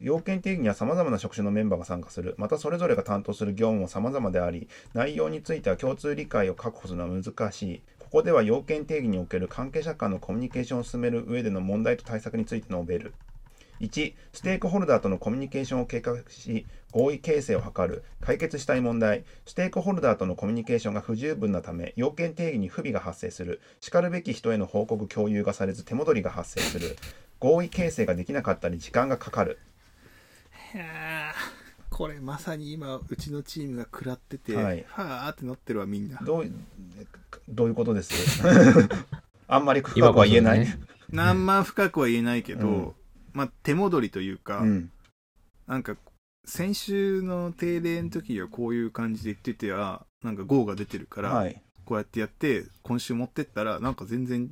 要件定義には様々な職種のメンバーが参加する。またそれぞれが担当する業務も様々であり、内容については共通理解を確保するのは難しい。ここでは要件定義における関係者間のコミュニケーションを進める上での問題と対策について述べる。1、ステークホルダーとのコミュニケーションを計画し、合意形成を図る。解決したい問題。ステークホルダーとのコミュニケーションが不十分なため、要件定義に不備が発生する。しかるべき人への報告共有がされず、手戻りが発生する。合意形成ができなかったり、時間がかかる。いやこれまさに今うちのチームが食らってて、はい、はあってなってるわみんな。どうどういうことです？あんまり深くは言えない、ね、何万深くは言えないけど、うん、まあ手戻りというか、うん、なんか先週の定例の時はこういう感じで言っててはなんか GO が出てるから、はい、こうやってやって今週持ってったらなんか全然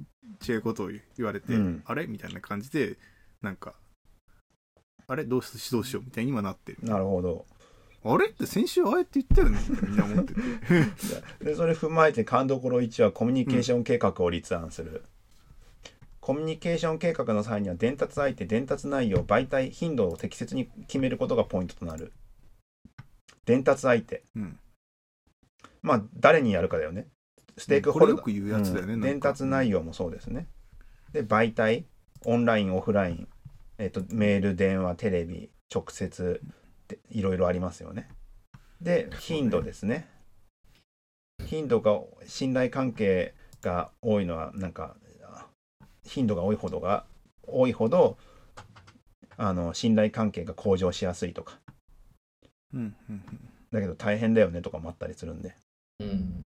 違うことを言われて、うん、あれ？みたいな感じでなんかあれ？どうし指導しよう？みたいに今なってる。なるほど。あれ？って先週ああやって言ったよねみんな思ってて。でそれ踏まえて勘どころ1はコミュニケーション計画を立案する。うん、コミュニケーション計画の際には伝達相手、伝達内容、媒体、頻度を適切に決めることがポイントとなる。伝達相手。うん、まあ、誰にやるかだよね。ステークホルダー。うん、伝達内容もそうですね。で、媒体、オンライン、オフライン。えっと、メール、電話、テレビ、直接でいろいろありますよね。で、頻度ですね。頻度が、信頼関係が多いのは、なんか、頻度が多いほどが、多いほど、あの、信頼関係が向上しやすいとか。うんうんだけど大変だよねとかもあったりするんで。うん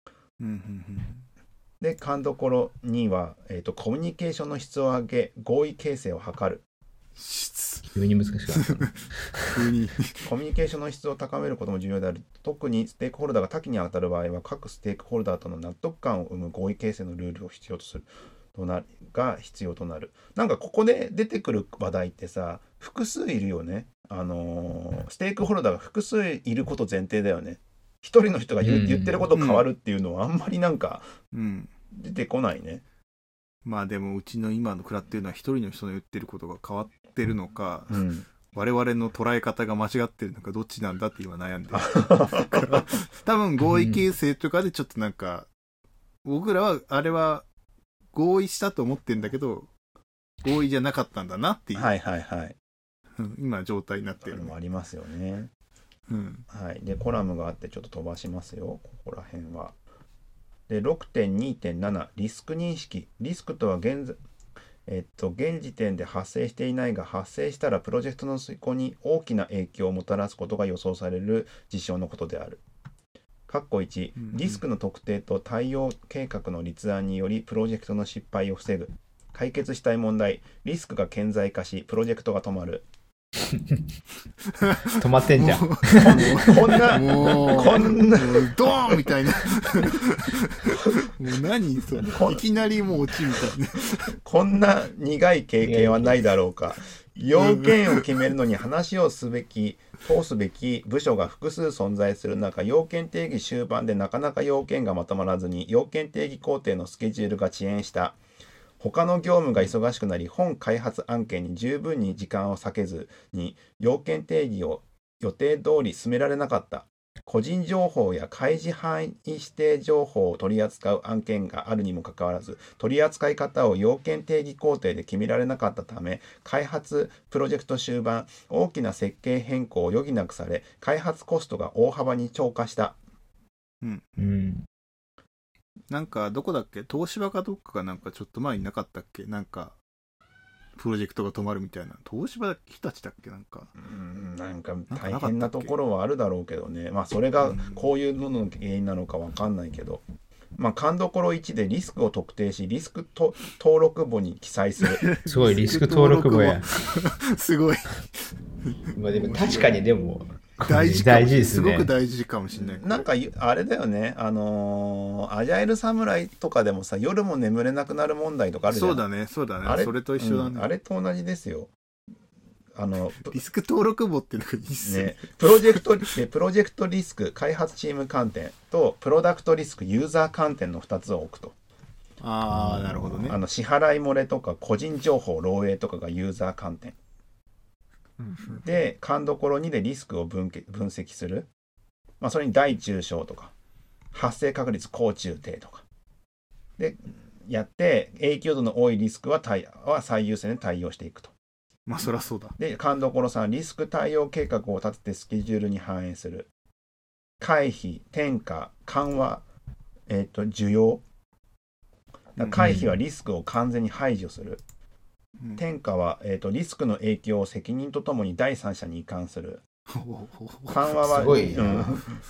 で、勘どころ2は、えーと、コミュニケーションの質を上げ、合意形成を図る。急に難しかった。急に。コミュニケーションの質を高めることも重要である。特にステークホルダーが多岐に当たる場合は各ステークホルダーとの納得感を生む合意形成のルールを必要とするとなが必要となる。なんかここで出てくる話題ってさ複数いるよね。あのー、ステークホルダーが複数いること前提だよね。一人の人が言,、言ってること変わるっていうのはあんまりなんか出てこないね、まあでもうちの今の食らってるのは一人の人の言ってることが変わっってるのか、うん、我々の捉え方が間違ってるのかどっちなんだって 今悩んでる多分合意形成とかでちょっとなんか、僕らはあれは合意したと思ってんだけど合意じゃなかったんだなっていうはいはいはい。今状態になってる。のもありますよね。うん、はい、でコラムがあってちょっと飛ばしますよ。ここら辺は。で6.2.7リスク認識リスクとは現在えっと、現時点で発生していないが発生したらプロジェクトの遂行に大きな影響をもたらすことが予想される事象のことである。括弧1、リスクの特定と対応計画の立案によりプロジェクトの失敗を防ぐ。解決したい問題、リスクが顕在化し、プロジェクトが止まる。止まってんじゃん。こんな、こんな、ドーンみたいな。もう何それ。いきなりもう落ちみたいな。こんな苦い経験はないだろうか。要件を決めるのに話をすべき、通すべき部署が複数存在する中、要件定義終盤でなかなか要件がまとまらずに、要件定義工程のスケジュールが遅延した。他の業務が忙しくなり本開発案件に十分に時間を割けずに要件定義を予定通り進められなかった。個人情報や開示範囲指定情報を取り扱う案件があるにもかかわらず取り扱い方を要件定義工程で決められなかったため開発プロジェクト終盤大きな設計変更を余儀なくされ開発コストが大幅に超過した。うん、うんなんか、どこだっけ？東芝かどっかがなんかちょっと前になかったっけ？なんか、プロジェクトが止まるみたいな。東芝日立だっけ？なんか。うん、なんか大変なところはあるだろうけどね。まあ、それがこういうのの原因なのかわかんないけど。まあ、勘どころ1でリスクを特定し、リスクと登録簿に記載する。すごい、リスク登録簿や。すごい。まあでも確かにでも、大事大事ですねすごく大事かもしれない。なんかあれだよねあのーアジャイル侍とかでもさ夜も眠れなくなる問題とかあるじゃんそうだね、そうだあね。それと一緒だうんあね。れと同じですよあのリスク登録簿っていうのがいいっすねね。、プロジェクトえ プロジェクトリスク開発チーム観点とプロダクトリスクユーザー観点の2つを置くとああ、なるほどねあ。の支払い漏れとか個人情報漏洩とかがユーザー観点うんで勘どころ2でリスクを分析する、まあ、それに大中小とか発生確率高中低とか。でやって影響度の多いリスクは対は最優先で対応していくと。まあ、そりゃそうだ。で勘どころ3リスク対応計画を立ててスケジュールに反映する。回避転嫁緩和えっ、と需要。回避はリスクを完全に排除する、うん。転嫁は、えー、とリスクの影響を責任とともに第三者に移管する。緩和はすごいうん。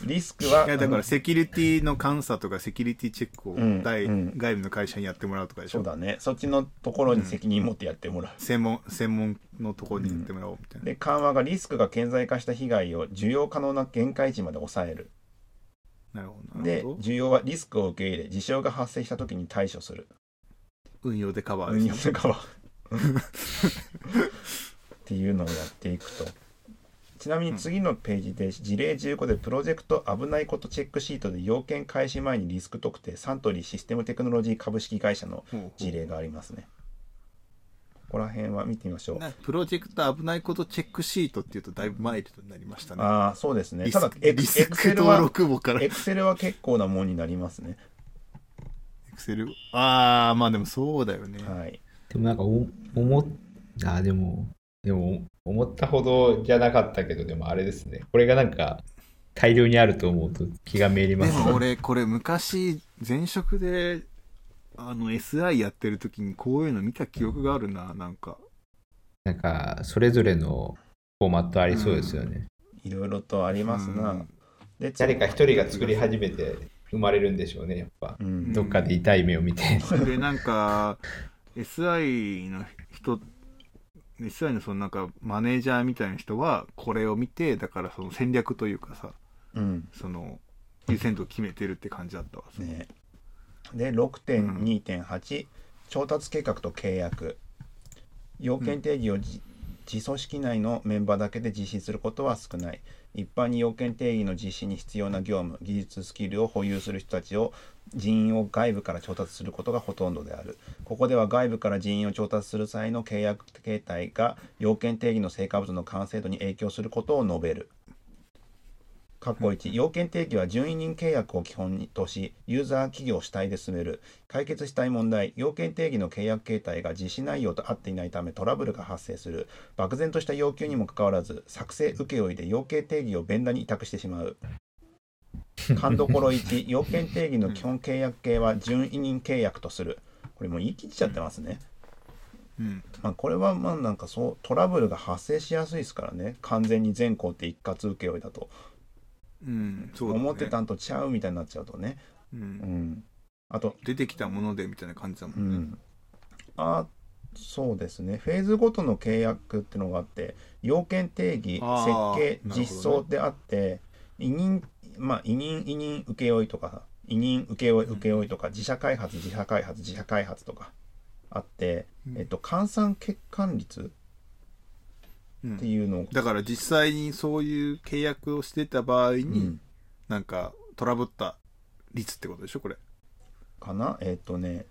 リスクはいやだからセキュリティの監査とかセキュリティチェックをうん。大、うん。外部の会社にやってもらうとかでしょ？そうだね。そっちのところに責任持ってやってもらう、専門専門のところにやってもらおうみたいな、で緩和がリスクが顕在化した被害を受容可能な限界値まで抑える。なるほど。なでるほど。需要はリスクを受け入れ事象が発生した時に対処する。運用でカバー運ですね用とかはっていうのをやっていくと。ちなみに次のページで事例15でプロジェクト危ないことチェックシートで要件開始前にリスク特定サントリーシステムテクノロジー株式会社の事例がありますね。ここら辺は見てみましょう。なプロジェクト危ないことチェックシートっていうとだいぶマイルドになりましたね。ああそうですね。ただエクセル登はエエクセルは結構なもんになりますね。クセル？ああまあでもそうだよね、はいでもなんかお思っあでもでも思ったほどじゃなかったけどでもあれですね。これがなんか大量にあると思うと気がめいりまですもね俺これ昔前職であの SI やってる時にこういうの見た記憶があるななんか。なんかそれぞれのフォーマットありそうですよね、いろいろとありますな、うん。で誰か一人が作り始めて生まれるんでしょうねやっぱ、うん。どっかで痛い目を見て。でなんか SI の人 SI のそのなんかマネージャーみたいな人はこれを見てだからその戦略というかさうん。その優先度を決めてるって感じだったわ。ね。で6.2.8、調達計画と契約。要件定義をじ、自組織内のメンバーだけで実施することは少ない。一般に要件定義の実施に必要な業務技術スキルを保有する人たちを人員を外部から調達することがほとんどである。ここでは外部から人員を調達する際の契約形態が要件定義の成果物の完成度に影響することを述べる。括弧1要件定義は準委任契約を基本としユーザー企業主体で進める。解決したい問題。要件定義の契約形態が実施内容と合っていないためトラブルが発生する。漠然とした要求にもかかわらず作成請負で要件定義をベンダに委託してしまう。勘どころ1要件定義の基本契約形は準委任契約とする。これもう言い切っちゃってますね、うん。まあ、これはまあなんかそうトラブルが発生しやすいですからね。完全に全工程一括請負だと。うんそうだね。思ってたんとちゃうみたいになっちゃうとね、ううん。ん、あと、出てきたものでみたいな感じだもね、うん。ん、あそうですね。フェーズごとの契約っていうのがあって要件定義設計ね。実装であって、委任まあ委任委任請負とか委任請負請負とか自社開発自社開発自社開発とかあって、うん。えっと換算欠陥率うん。っていうのを、だから実際にそういう契約をしてた場合に、うん。なんかトラブった率ってことでしょこれ。かな？えっ、とね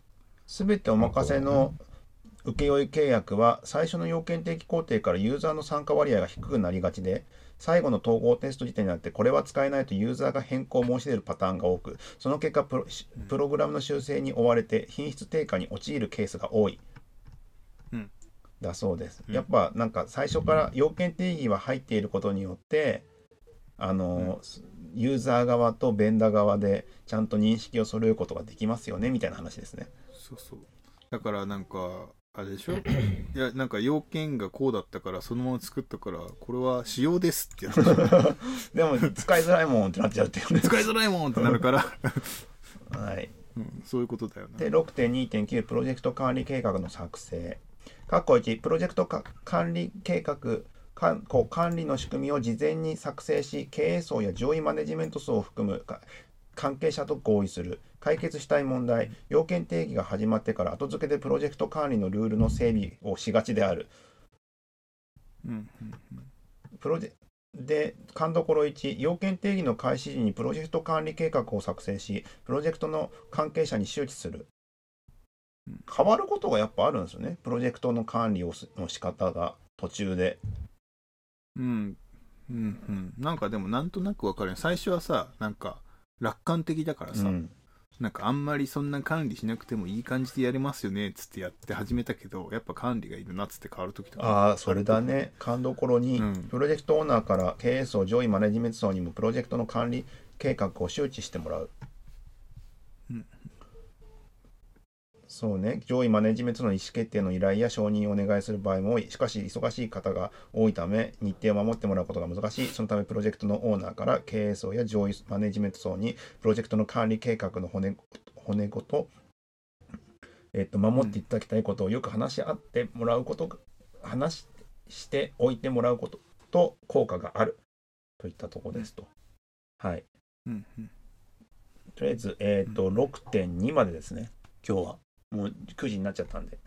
全てお任せの請負契約は最初の要件定義工程からユーザーの参加割合が低くなりがちで最後の統合テスト時点になってこれは使えないとユーザーが変更を申し出るパターンが多くその結果プロプログラムの修正に追われて品質低下に陥るケースが多い、うん。だそうです、うん。やっぱなんか最初から要件定義は入っていることによってあの、ユーザー側とベンダー側でちゃんと認識を揃えることができますよねみたいな話ですね。そうそう。だからなんかあれでしょ？いやなんか要件がこうだったからそのまま作ったからこれは仕様ですってやつでしょ？でも使いづらいもんってなっちゃうっていうね。使いづらいもんってなるから、はい、うん、そういうことだよな。で6.2.9プロジェクト管理計画の作成。括弧1プロジェクトか管理計画かこう管理の仕組みを事前に作成し経営層や上位マネジメント層を含むか関係者と合意する解決したい問題要件定義が始まってから後付けでプロジェクト管理のルールの整備をしがちである。うんうんプロジェで、勘どころ1、要件定義の開始時にプロジェクト管理計画を作成し、プロジェクトの関係者に周知する。うん。変わることがやっぱあるんですよね。プロジェクトの管理をすの仕方が途中で。うんうんうん。なんかでもなんとなくわかるよ最初はさなんか楽観的だからさ、うんなんかあんまりそんな管理しなくてもいい感じでやれますよねっつってやって始めたけどやっぱ管理がいるなっつって変わる時とかああ、それだね。勘どころに、うんプロジェクトオーナーから経営層、上位マネジメント層にもプロジェクトの管理計画を周知してもらう。うんそうね、上位マネジメントの意思決定の依頼や承認をお願いする場合も多い。しかし、忙しい方が多いため、日程を守ってもらうことが難しい。そのため、プロジェクトのオーナーから経営層や上位マネジメント層に、プロジェクトの管理計画の骨骨ごと、えっと、守っていただきたいことをよく話し合ってもらうことが、話しておいてもらうことと効果があるといったところですと。はい。うんうんとりあえず、えっ、と、6.2までですね。今日は。もう9時になっちゃったんで。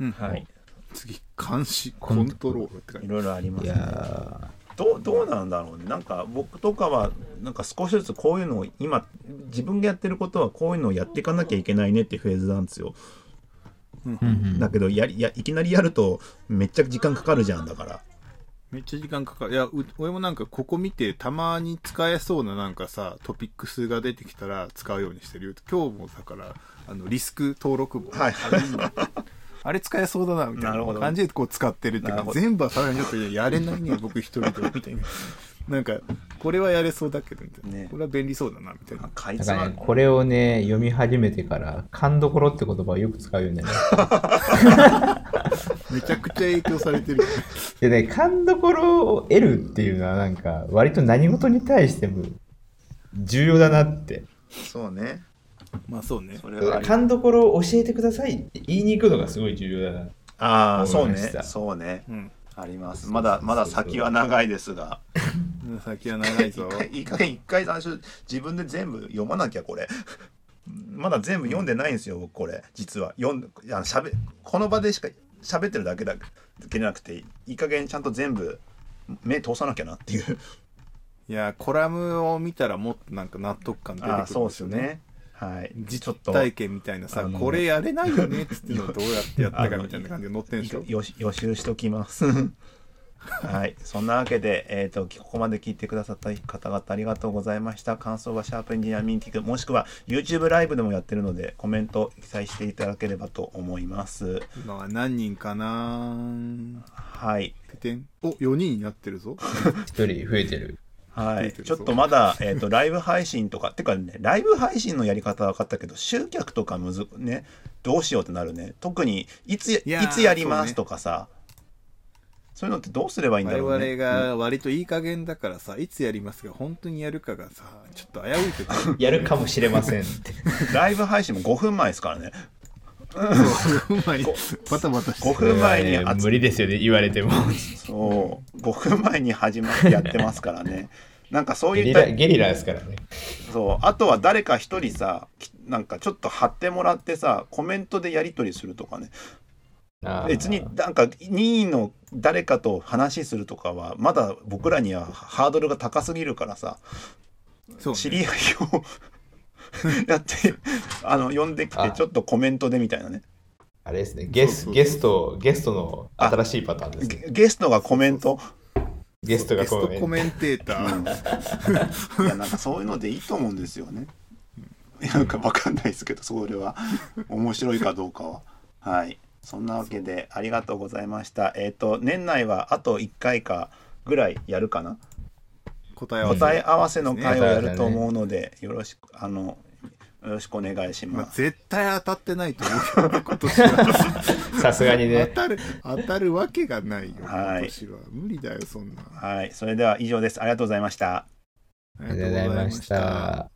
うんはい。次監視コントロールって感じいろいろありまいやすね。ーどうどうなんだろうね。なんか僕とかは、なんか少しずつこういうのを今、自分がやってることはこういうのをやっていかなきゃいけないねってフェーズなんですよ。うんうんうんだけどやりや、いきなりやるとめっちゃ時間かかるじゃんだから。めっちゃ時間かかる。いやう俺もなんかここ見てたまに使えそうななんかさトピックスが出てきたら使うようにしてるよ。今日もだからあのリスク登録簿、はい。あれ使えそうだなみたないな感じでこう使ってるっていうか全部はさらにちょっとやれないね僕一人で。みたいななんかこれはやれそうだけどみたいな、ねこれは便利そうだなみたいなかいだからね、これをね、読み始めてから、勘どころって言葉をよく使うよね。めちゃくちゃ影響されてるでね、勘どころを得るっていうのは、なんか、割と何事に対しても重要だなって。そうね。まあそうねそれはあり勘どころを教えてくださいって言いに行くのがすごい重要だな。ああ、そうね思いまし。たそうね。うんあります。まだ、まだ先は長いですが。先は長いぞ。いい加減一回最初自分で全部読まなきゃこれ。まだ全部読んでないんですよ僕これ。実は。読んでいやしゃべこの場でしか喋ってるだけだけじゃなくていい加減ちゃんと全部目通さなきゃなっていう。いやコラムを見たらもっとなんか納得感出てくるんですよねはい。ちょっと体験みたいなさこれやれないよねっつってのをどうやってやったかみたいな感じで載ってんでしょ？よし予習しときます。はい。そんなわけで、えー、とここまで聞いてくださった方々ありがとうございました。感想はシャープエンジニアミーティングもしくは YouTube ライブでもやってるのでコメント記載していただければと思います。今は何人かな？はい。お4人になってるぞ。一人増えてる。はい、ちょっとまだ、えー、とライブ配信とかってかねライブ配信のやり方は分かったけど集客とかむずねどうしようってなるね。特にいついやーいつやりますとかさ。そう,、いうのってどうすればいいんだ我々ろうねが割といい加減だからさいつやりますが本当にやるかがさちょっと危ういけど。やるかもしれませんって。う んライブ配信も5分前ですからね。そううまいバタバタして。5分前に無理ですよね、言われても。そう。5分前に始まってやってますからねなんかそういったゲリラゲリラですからね。そう。あとは誰か一人さきなんかちょっと貼ってもらってさコメントでやり取りするとかね。別になんか任意の誰かと話するとかはまだ僕らにはハードルが高すぎるからさそうね。知り合いを やってあの呼んできてあ。ちょっとコメントでみたいなね。あれですね、ゲスそうそうそうゲスト、ゲストの新しいパターンですね。ゲゲストがコメント？ゲストがゲストコメンテーター。いやなんかそういうのでいいと思うんですよね。なんかわかんないですけどそれは。面白いかどうかは。はい。そんなわけでありがとうございました。えっ、と年内はあと1回かぐらいやるかな。答え合わせの会をやるとね思うので、よろしくあのよろしくお願いしまあ、ます。絶対当たってないと思うけどね今年はさすがに当ね。たる当たるわけがないよはい今年は無理だよそんなはい、それでは以上です。ありがとうございました。あありがとうございました。